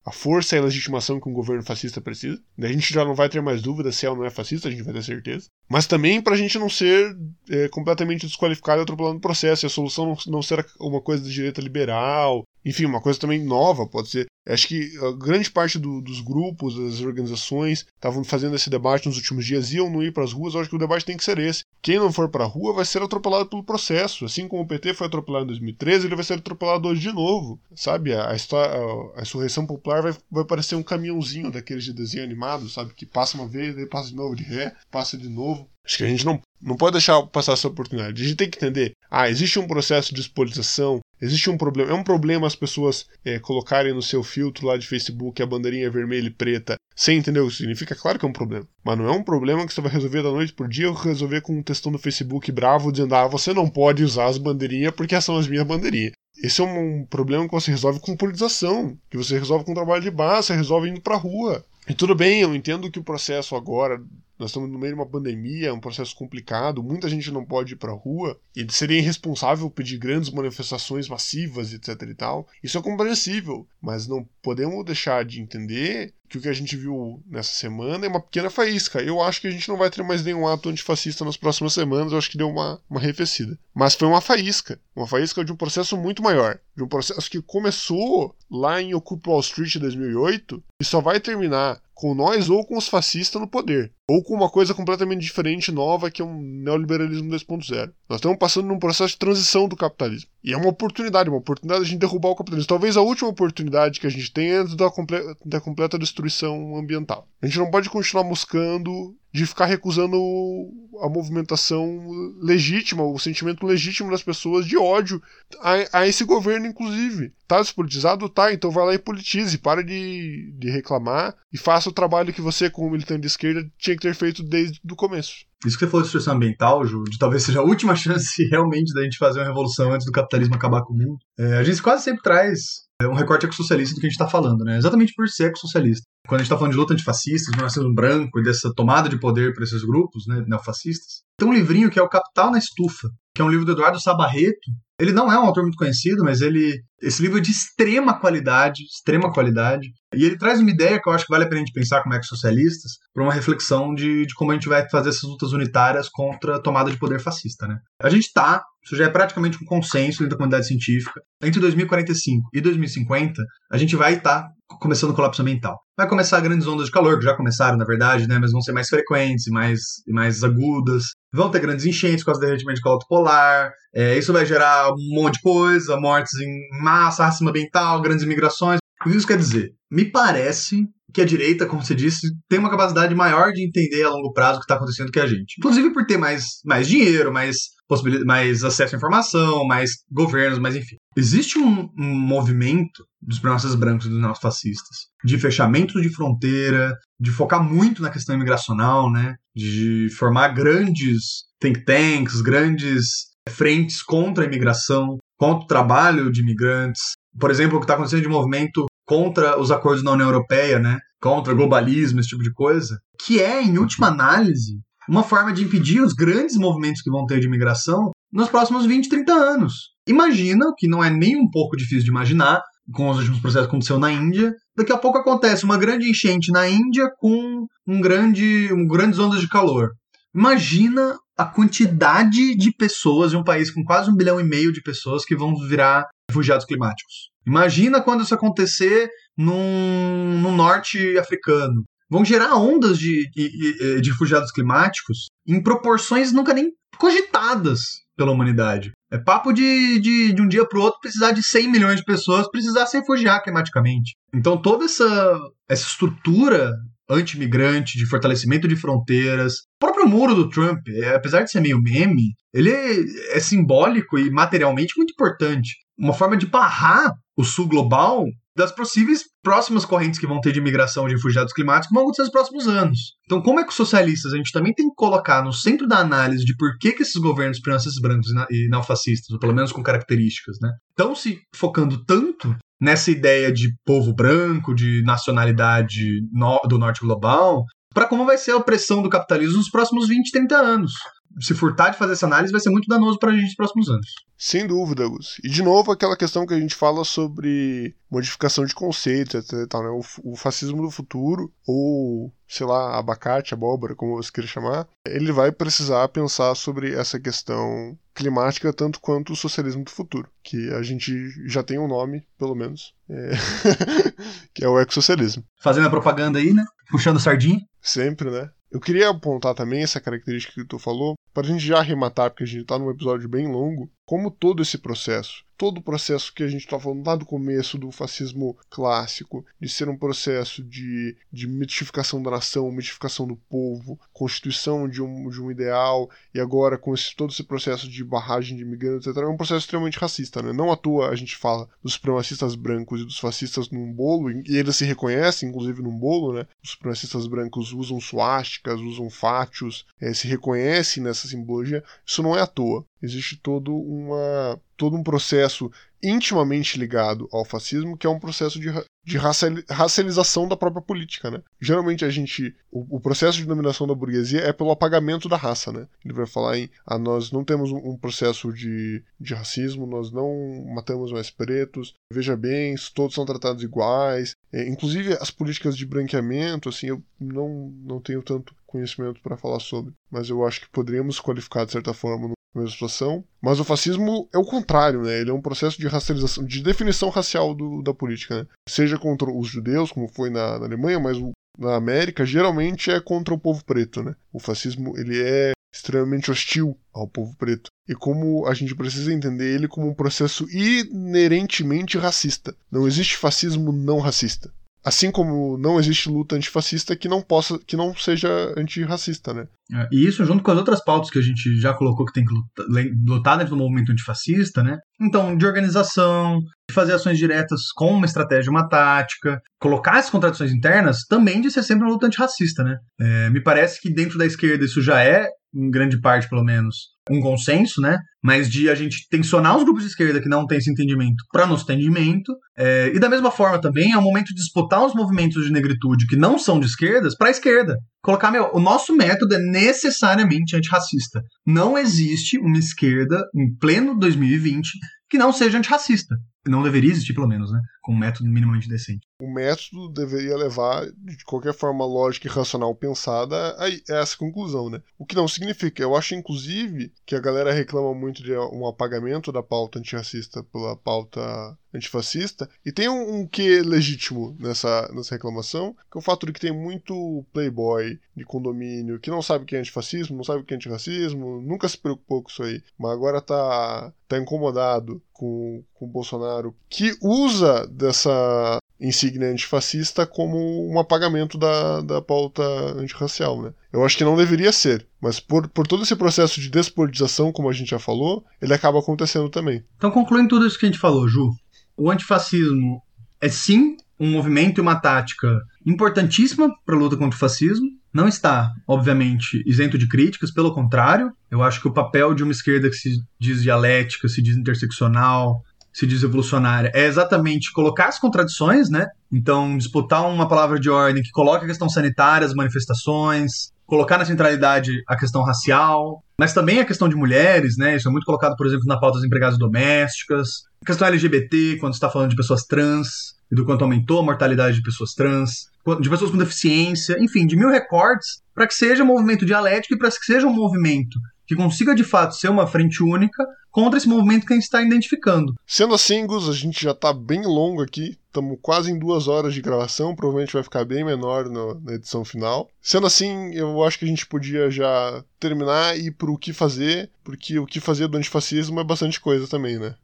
a força e a legitimação que um governo fascista precisa. A gente já não vai ter mais dúvida se é ou não é fascista, a gente vai ter certeza. Mas também para a gente não ser é, completamente desqualificado e atropelando o processo, e a solução não, não uma coisa de direita liberal, enfim, uma coisa também nova, pode ser. Acho que a grande parte do, dos grupos, das organizações, estavam fazendo esse debate nos últimos dias, iam não ir para as ruas. Eu acho que o debate tem que ser esse. Quem não for para a rua vai ser atropelado pelo processo. Assim como o PT foi atropelado em 2013, ele vai ser atropelado hoje de novo. Sabe? A, a, a insurreição popular vai, vai parecer um caminhãozinho daqueles de desenho animado, sabe? Que passa uma vez, aí passa de novo de ré, passa de novo. Acho que a gente não, não pode deixar passar essa oportunidade. A gente tem que entender: ah, existe um processo de despolitização, existe um problema. É um problema as pessoas é, colocarem no seu filtro lá de Facebook a bandeirinha vermelha e preta sem entender o que significa. Claro que é um problema. Mas não é um problema que você vai resolver da noite por dia ou resolver com um textão no Facebook bravo dizendo: ah, você não pode usar as bandeirinhas porque são as minhas bandeirinhas. Esse é um problema que você resolve com politização, que você resolve com trabalho de base, você resolve indo pra rua. E tudo bem, eu entendo que o processo agora nós estamos no meio de uma pandemia, é um processo complicado, muita gente não pode ir para a rua, e seria irresponsável pedir grandes manifestações massivas, etc e tal. Isso é compreensível, mas não podemos deixar de entender que o que a gente viu nessa semana é uma pequena faísca. Eu acho que a gente não vai ter mais nenhum ato antifascista nas próximas semanas, eu acho que deu uma, uma arrefecida. Mas foi uma faísca, uma faísca de um processo muito maior, de um processo que começou lá em Occupy Wall Street em 2008 e só vai terminar com nós ou com os fascistas no poder, ou com uma coisa completamente diferente, nova, que é um neoliberalismo 2.0. Nós estamos passando num processo de transição do capitalismo. E é uma oportunidade, uma oportunidade de a gente derrubar o capitalismo. Talvez a última oportunidade que a gente tenha antes da, comple da completa destruição ambiental. A gente não pode continuar buscando de ficar recusando a movimentação legítima, o sentimento legítimo das pessoas de ódio a, a esse governo, inclusive. Tá despolitizado? Tá, então vai lá e politize, para de, de reclamar e faça o trabalho que você, como militante de esquerda, tinha que ter feito desde o começo. Isso que você falou de destruição ambiental, Ju, de talvez seja a última chance realmente da gente fazer uma revolução antes do capitalismo acabar com o mundo. É, a gente quase sempre traz é, um recorte ecossocialista do que a gente está falando, né? Exatamente por ser ecossocialista. Quando a gente está falando de luta antifascista, de racismo branco e dessa tomada de poder por esses grupos né, neofascistas, tem um livrinho que é o Capital na Estufa, que é um livro do Eduardo Sabarreto. Ele não é um autor muito conhecido, mas ele esse livro é de extrema qualidade, extrema qualidade. E ele traz uma ideia que eu acho que vale a pena a gente pensar como ex-socialistas, para uma reflexão de, de como a gente vai fazer essas lutas unitárias contra a tomada de poder fascista. Né? A gente está isso já é praticamente um consenso dentro da comunidade científica. Entre 2045 e 2050, a gente vai estar tá começando o colapso ambiental. Vai começar grandes ondas de calor, que já começaram, na verdade, né? Mas vão ser mais frequentes e mais, mais agudas. Vão ter grandes enchentes com as derretimento de caloto polar. É, isso vai gerar um monte de coisa, mortes em massa, racismo ambiental, grandes imigrações. O que isso quer dizer? Me parece que a direita, como você disse, tem uma capacidade maior de entender a longo prazo o que está acontecendo que a gente. Inclusive por ter mais, mais dinheiro, mais mais acesso à informação, mais governos, mas enfim. Existe um, um movimento dos supremacistas brancos e dos neofascistas de fechamento de fronteira, de focar muito na questão imigracional, né? De formar grandes think tanks, grandes frentes contra a imigração, contra o trabalho de imigrantes. Por exemplo, o que está acontecendo de movimento contra os acordos da União Europeia, né? Contra o globalismo, esse tipo de coisa, que é, em última análise, uma forma de impedir os grandes movimentos que vão ter de imigração nos próximos 20, 30 anos. Imagina, que não é nem um pouco difícil de imaginar, com os últimos processos que aconteceu na Índia, daqui a pouco acontece uma grande enchente na Índia com um grande, um grandes ondas de calor. Imagina a quantidade de pessoas em um país com quase um bilhão e meio de pessoas que vão virar refugiados climáticos. Imagina quando isso acontecer num, no norte africano. Vão gerar ondas de, de, de refugiados climáticos em proporções nunca nem cogitadas pela humanidade. É papo de, de, de um dia para o outro precisar de 100 milhões de pessoas precisar se refugiar climaticamente. Então toda essa, essa estrutura anti-imigrante, de fortalecimento de fronteiras. O próprio muro do Trump, é, apesar de ser meio meme, ele é simbólico e materialmente muito importante. Uma forma de barrar o sul global das possíveis próximas correntes que vão ter de imigração de refugiados climáticos vão acontecer nos próximos anos. Então, como é que os socialistas a gente também tem que colocar no centro da análise de por que, que esses governos princesas brancos e neofascistas, ou pelo menos com características, né, estão se focando tanto nessa ideia de povo branco, de nacionalidade no, do norte global, para como vai ser a opressão do capitalismo nos próximos 20, 30 anos. Se furtar de fazer essa análise vai ser muito danoso para a gente nos próximos anos. Sem dúvida, Gus. E de novo aquela questão que a gente fala sobre modificação de conceitos, etc. Tal, né? o, o fascismo do futuro, ou sei lá, abacate, abóbora, como você queira chamar, ele vai precisar pensar sobre essa questão climática tanto quanto o socialismo do futuro, que a gente já tem um nome, pelo menos, é... que é o ecossocialismo. Fazendo a propaganda aí, né? Puxando sardinha. Sempre, né? Eu queria apontar também essa característica que tu falou, para a gente já arrematar, porque a gente está num episódio bem longo, como todo esse processo, todo o processo que a gente está falando lá do começo do fascismo clássico, de ser um processo de, de mitificação da nação, mitificação do povo, constituição de um, de um ideal, e agora com esse, todo esse processo de barragem de imigrantes, etc., é um processo extremamente racista. Né? Não à toa a gente fala dos supremacistas brancos e dos fascistas num bolo, e eles se reconhecem, inclusive, num bolo, né? Os supremacistas brancos usam suásticas, usam fátios, é, se reconhecem nessa simbologia. Isso não é à toa existe todo, uma, todo um processo intimamente ligado ao fascismo, que é um processo de, de racialização da própria política, né? Geralmente a gente, o, o, processo de dominação da burguesia é pelo apagamento da raça, né? Ele vai falar em, ah, nós não temos um, um processo de, de racismo, nós não matamos mais pretos, veja bem, todos são tratados iguais, é, inclusive as políticas de branqueamento, assim, eu não, não tenho tanto conhecimento para falar sobre, mas eu acho que poderíamos qualificar de certa forma mesma situação. Mas o fascismo é o contrário, né? Ele é um processo de racialização, de definição racial do, da política, né? Seja contra os judeus, como foi na, na Alemanha, mas o, na América geralmente é contra o povo preto, né? O fascismo ele é extremamente hostil ao povo preto. E como a gente precisa entender ele como um processo inerentemente racista. Não existe fascismo não racista. Assim como não existe luta antifascista que não possa, que não seja antirracista, né? É, e isso junto com as outras pautas que a gente já colocou que tem que lutar, dentro do movimento antifascista, né? Então, de organização, de fazer ações diretas com uma estratégia, uma tática, colocar as contradições internas, também de ser sempre uma luta antirracista, né? É, me parece que dentro da esquerda isso já é, em grande parte pelo menos, um consenso, né? Mas de a gente tensionar os grupos de esquerda que não têm esse entendimento para nosso entendimento. É, e da mesma forma também é o momento de disputar os movimentos de negritude que não são de esquerdas para a esquerda. Colocar, meu, o nosso método é necessariamente antirracista. Não existe uma esquerda em pleno 2020 que não seja antirracista. Não deveria existir, pelo menos, né? Com um método minimamente decente. O método deveria levar, de qualquer forma lógica e racional pensada, a essa conclusão, né? O que não significa. Eu acho, inclusive, que a galera reclama muito entre um apagamento da pauta antirracista pela pauta antifascista, e tem um, um que legítimo nessa, nessa reclamação, que é o fato de que tem muito playboy de condomínio que não sabe o que é antifascismo, não sabe o que é antirracismo, nunca se preocupou com isso aí, mas agora tá, tá incomodado com, com Bolsonaro, que usa dessa insígnia antifascista como um apagamento da, da pauta antirracial, né? Eu acho que não deveria ser, mas por, por todo esse processo de despolitização, como a gente já falou, ele acaba acontecendo também. Então, concluindo tudo isso que a gente falou, Ju, o antifascismo é sim um movimento e uma tática importantíssima para a luta contra o fascismo. Não está, obviamente, isento de críticas, pelo contrário. Eu acho que o papel de uma esquerda que se diz dialética, se diz interseccional, se diz evolucionária, é exatamente colocar as contradições, né? Então, disputar uma palavra de ordem que coloca a questão sanitária, as manifestações, colocar na centralidade a questão racial, mas também a questão de mulheres, né? Isso é muito colocado, por exemplo, na pauta das empregadas domésticas, a questão LGBT, quando está falando de pessoas trans, e do quanto aumentou a mortalidade de pessoas trans, de pessoas com deficiência, enfim, de mil recortes, para que seja um movimento dialético e para que seja um movimento que consiga de fato ser uma frente única contra esse movimento que a gente está identificando. Sendo assim, Gus, a gente já está bem longo aqui, estamos quase em duas horas de gravação, provavelmente vai ficar bem menor no, na edição final. Sendo assim, eu acho que a gente podia já terminar e ir para o que fazer, porque o que fazer do antifascismo é bastante coisa também, né?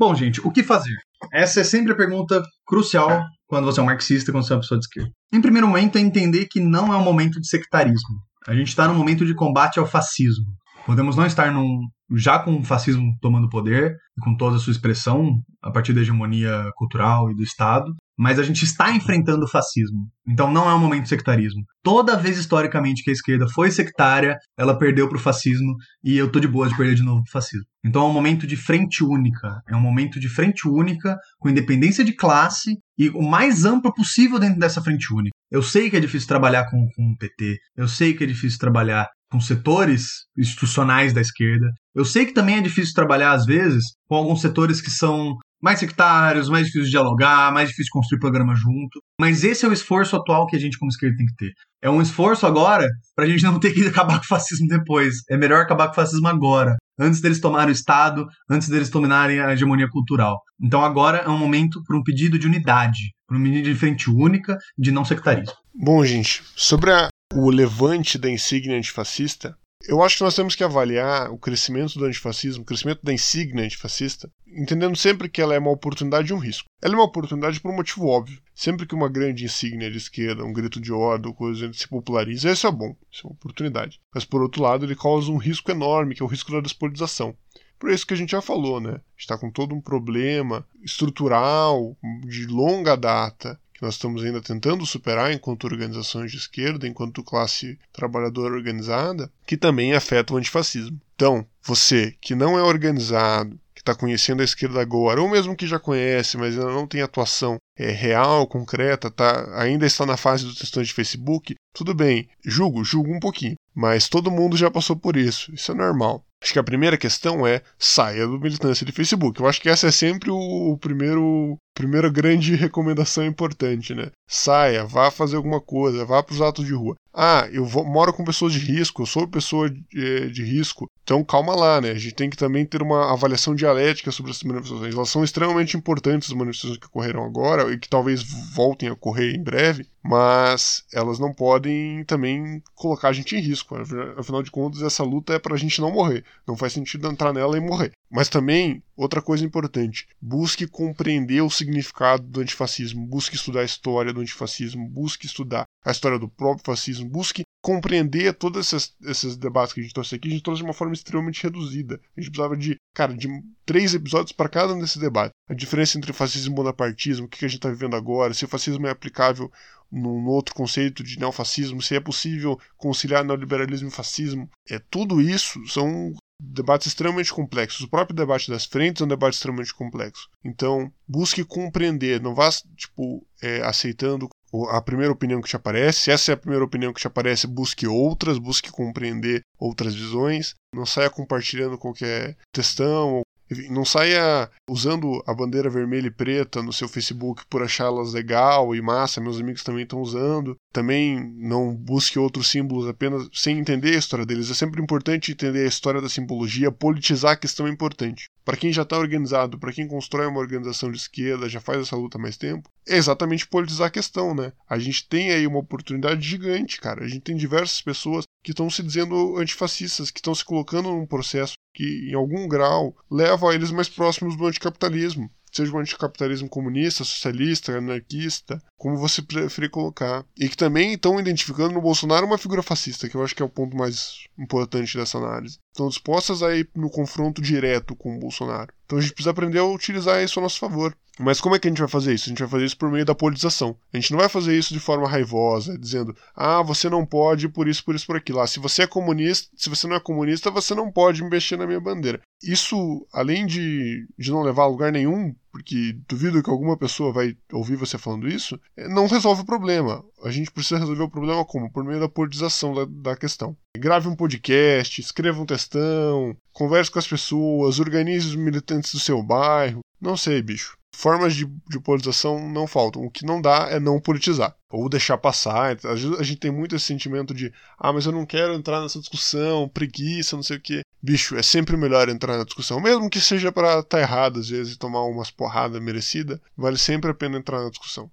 Bom, gente, o que fazer? Essa é sempre a pergunta crucial quando você é um marxista, quando você é uma pessoa de esquerda. Em primeiro momento, é entender que não é um momento de sectarismo. A gente está num momento de combate ao fascismo. Podemos não estar num, já com o fascismo tomando poder, com toda a sua expressão, a partir da hegemonia cultural e do Estado, mas a gente está enfrentando o fascismo. Então não é um momento de sectarismo. Toda vez historicamente que a esquerda foi sectária, ela perdeu para o fascismo e eu tô de boa de perder de novo para o fascismo. Então é um momento de frente única, é um momento de frente única com independência de classe e o mais amplo possível dentro dessa frente única. Eu sei que é difícil trabalhar com, com o PT, eu sei que é difícil trabalhar com setores institucionais da esquerda. Eu sei que também é difícil trabalhar, às vezes, com alguns setores que são mais sectários, mais difícil de dialogar, mais difícil de construir programa junto. Mas esse é o esforço atual que a gente, como esquerda, tem que ter. É um esforço agora para a gente não ter que acabar com o fascismo depois. É melhor acabar com o fascismo agora, antes deles tomarem o Estado, antes deles dominarem a hegemonia cultural. Então agora é um momento para um pedido de unidade, para um pedido de frente única de não sectarismo. Bom, gente, sobre a, o levante da insígnia antifascista, eu acho que nós temos que avaliar o crescimento do antifascismo, o crescimento da insígnia antifascista, entendendo sempre que ela é uma oportunidade e um risco. Ela é uma oportunidade por um motivo óbvio. Sempre que uma grande insígnia de esquerda, um grito de ordem, coisa se populariza, isso é bom, isso é uma oportunidade. Mas por outro lado, ele causa um risco enorme, que é o risco da despolitização. Por isso que a gente já falou, né? Está com todo um problema estrutural de longa data que nós estamos ainda tentando superar enquanto organizações de esquerda, enquanto classe trabalhadora organizada, que também afeta o antifascismo. Então, você que não é organizado, que está conhecendo a esquerda agora, ou mesmo que já conhece, mas ainda não tem atuação é, real, concreta, tá, ainda está na fase do textão de Facebook, tudo bem, julgo, julgo um pouquinho. Mas todo mundo já passou por isso, isso é normal. Acho que a primeira questão é saia do militância de Facebook. Eu acho que essa é sempre o primeiro primeira grande recomendação importante, né? Saia, vá fazer alguma coisa, vá para os atos de rua. Ah, eu vou, moro com pessoas de risco, eu sou pessoa de, eh, de, risco. Então calma lá, né? A gente tem que também ter uma avaliação dialética sobre essas manifestações. Elas são extremamente importantes, as manifestações que ocorreram agora e que talvez voltem a ocorrer em breve, mas elas não podem também colocar a gente em risco. Afinal de contas, essa luta é para a gente não morrer. Não faz sentido entrar nela e morrer. Mas também, outra coisa importante, busque compreender o significado do antifascismo, busque estudar a história do antifascismo, busque estudar a história do próprio fascismo, busque compreender todos esses, esses debates que a gente trouxe aqui. A gente trouxe de uma forma extremamente reduzida. A gente precisava de, cara, de três episódios para cada um desses debates. A diferença entre fascismo e bonapartismo, o que a gente está vivendo agora, se o fascismo é aplicável num outro conceito de neofascismo, se é possível conciliar neoliberalismo e fascismo. É, tudo isso são debates extremamente complexos. O próprio debate das frentes é um debate extremamente complexo. Então, busque compreender, não vá, tipo, é, aceitando a primeira opinião que te aparece. Se essa é a primeira opinião que te aparece, busque outras, busque compreender outras visões. Não saia compartilhando qualquer textão Enfim, não saia usando a bandeira vermelha e preta no seu Facebook por achá-las legal e massa, meus amigos também estão usando. Também não busque outros símbolos apenas sem entender a história deles. É sempre importante entender a história da simbologia, politizar a questão é importante. Para quem já está organizado, para quem constrói uma organização de esquerda, já faz essa luta há mais tempo, é exatamente politizar a questão, né? A gente tem aí uma oportunidade gigante, cara. A gente tem diversas pessoas que estão se dizendo antifascistas, que estão se colocando num processo que, em algum grau, leva a eles mais próximos do anticapitalismo seja um anticapitalismo comunista, socialista, anarquista, como você preferir colocar. E que também estão identificando no Bolsonaro uma figura fascista, que eu acho que é o ponto mais importante dessa análise. Estão dispostas a ir no confronto direto com o Bolsonaro. Então a gente precisa aprender a utilizar isso a nosso favor. Mas como é que a gente vai fazer isso? A gente vai fazer isso por meio da politização. A gente não vai fazer isso de forma raivosa, dizendo, ah, você não pode por isso, por isso, por aquilo. Ah, se você é comunista, se você não é comunista, você não pode mexer na minha bandeira. Isso, além de, de não levar a lugar nenhum, porque duvido que alguma pessoa vai ouvir você falando isso, é, não resolve o problema. A gente precisa resolver o problema como? Por meio da politização da, da questão. Grave um podcast, escreva um textão, converse com as pessoas, organize os militantes do seu bairro. Não sei, bicho formas de, de, politização não faltam. O que não dá é não politizar. Ou deixar passar. Às vezes a gente tem muito esse sentimento de ah, mas eu não quero entrar nessa discussão, preguiça, não sei o quê. Bicho, é sempre melhor entrar na discussão. Mesmo que seja para estar tá errado, às vezes, e tomar umas porradas merecidas, vale sempre a pena entrar na discussão.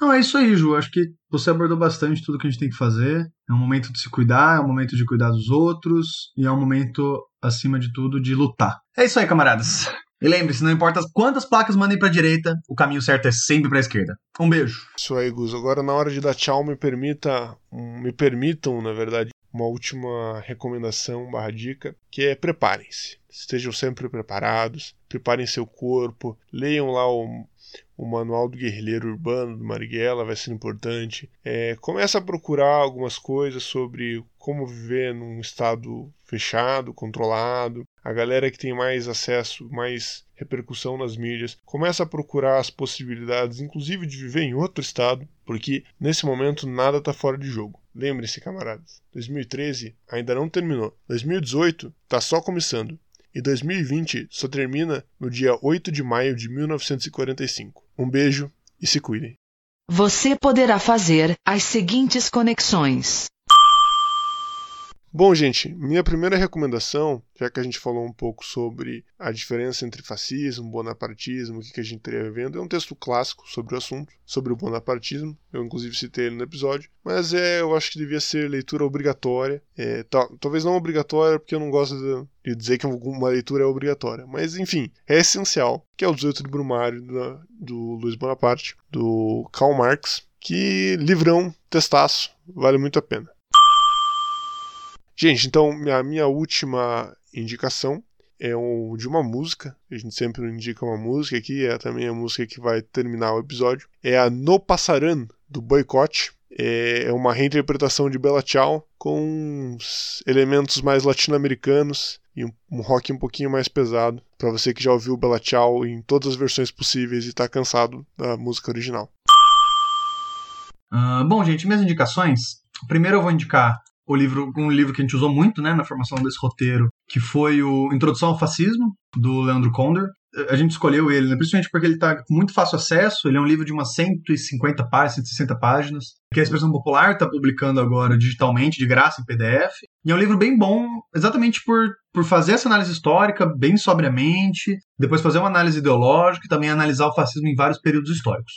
Não, é isso aí, Ju. Acho que você abordou bastante tudo que a gente tem que fazer. É um momento de se cuidar, é um momento de cuidar dos outros e é um momento, acima de tudo, de lutar. É isso aí, camaradas. E lembre-se, não importa quantas placas mandem para direita, o caminho certo é sempre para esquerda. Um beijo. Isso aí, Gus. Agora, na hora de dar tchau, me permita, me permitam, na verdade, uma última recomendação barra dica, que é preparem-se. Estejam sempre preparados, preparem seu corpo, leiam lá o o Manual do Guerrilheiro Urbano do Marighella vai ser importante. É, começa a procurar algumas coisas sobre como viver num estado fechado, controlado. A galera que tem mais acesso, mais repercussão nas mídias, começa a procurar as possibilidades, inclusive de viver em outro estado, porque nesse momento nada está fora de jogo. Lembre-se, camaradas, 2013 ainda não terminou. 2018 está só começando e 2020 só termina no dia 8 de maio de 1945. Um beijo e se cuidem. Você poderá fazer as seguintes conexões. Bom, gente, minha primeira recomendação, já que a gente falou um pouco sobre a diferença entre fascismo, bonapartismo, o que a gente teria vendo, é um texto clássico sobre o assunto, sobre o bonapartismo. Eu, inclusive, citei ele no episódio, mas é, eu acho que devia ser leitura obrigatória. É, talvez não obrigatória, porque eu não gosto de, de, dizer que uma leitura é obrigatória, mas enfim, é essencial, que é o 18 de Brumário do Luiz Bonaparte, do Karl Marx, que livrão, testaço, vale muito a pena. Gente, então a minha última indicação é um, de uma música. A gente sempre indica uma música aqui, é também a música que vai terminar o episódio. É a No Passaran, do Boicote. É, é uma reinterpretação de Bella Ciao com elementos mais latino-americanos e um, um, rock um pouquinho mais pesado. Para você que já ouviu Bella Ciao em todas as versões possíveis e está cansado da música original. Uh, bom, gente, minhas indicações. Primeiro eu vou indicar o livro, um livro que a gente usou muito né, na formação desse roteiro, que foi o Introdução ao Fascismo, do Leandro Konder. A gente escolheu ele, né, principalmente porque ele está com muito fácil acesso, ele é um livro de umas 150 páginas, 160 páginas, que a Expressão Popular está publicando agora digitalmente, de graça, em PDF. E é um livro bem bom, exatamente por, por fazer essa análise histórica bem sobriamente, depois fazer uma análise ideológica e também analisar o fascismo em vários períodos históricos.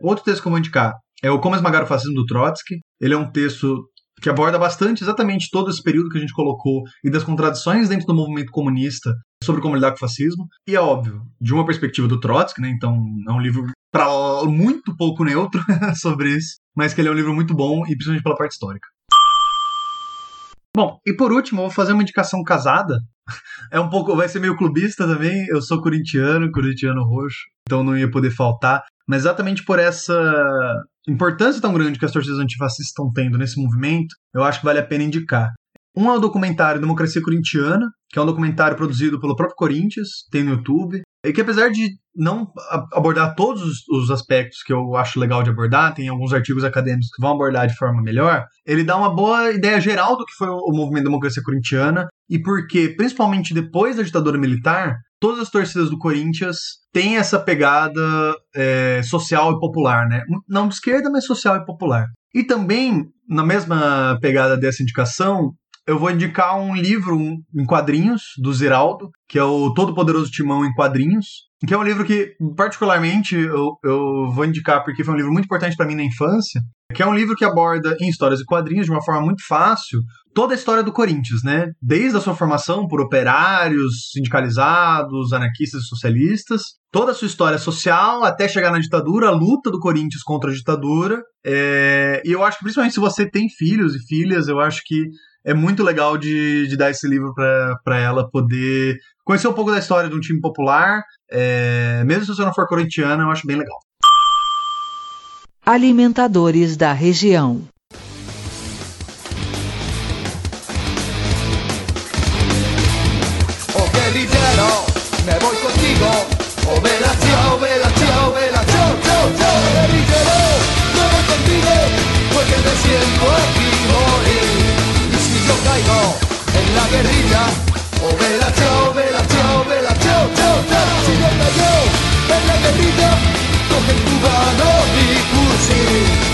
Outro texto que eu vou indicar é o Como Esmagar o Fascismo do Trotsky. Ele é um texto que aborda bastante exatamente todo esse período que a gente colocou e das contradições dentro do movimento comunista sobre como lidar com o fascismo. E é óbvio, de uma perspectiva do Trotsky, né? Então é um livro para muito pouco neutro sobre isso, mas que ele é um livro muito bom e principalmente pela parte histórica. Bom, e por último, eu vou fazer uma indicação casada. É um pouco, vai ser meio clubista também. Eu sou corintiano, corintiano roxo, então não ia poder faltar. Mas exatamente por essa importância tão grande que as torcidas antifascistas estão tendo nesse movimento, eu acho que vale a pena indicar. Um é o documentário Democracia Corintiana, que é um documentário produzido pelo próprio Corinthians, tem no YouTube. E que apesar de não abordar todos os aspectos que eu acho legal de abordar, tem alguns artigos acadêmicos que vão abordar de forma melhor, ele dá uma boa ideia geral do que foi o movimento democracia corintiana e porque, principalmente depois da ditadura militar, todas as torcidas do Corinthians têm essa pegada é, social e popular, né? Não de esquerda, mas social e popular. E também, na mesma pegada dessa indicação, eu vou indicar um livro em quadrinhos do Ziraldo, que é o Todo Poderoso Timão em Quadrinhos, que é um livro que, particularmente, eu, eu vou indicar porque foi um livro muito importante para mim na infância, que é um livro que aborda em histórias e quadrinhos de uma forma muito fácil toda a história do Corinthians, né? Desde a sua formação por operários, sindicalizados, anarquistas e socialistas, toda a sua história social até chegar na ditadura, a luta do Corinthians contra a ditadura. É... E eu acho que, principalmente se você tem filhos e filhas, eu acho que é muito legal de, de dar esse livro para ela poder conhecer um pouco da história de um time popular. É, mesmo se você não for corintiana, eu acho bem legal. Alimentadores da região. via. Oh bella ciao, bella ciao, bella ciao, ciao, ciao Signor Gallo, bella guerrita Con el cubano y cursi.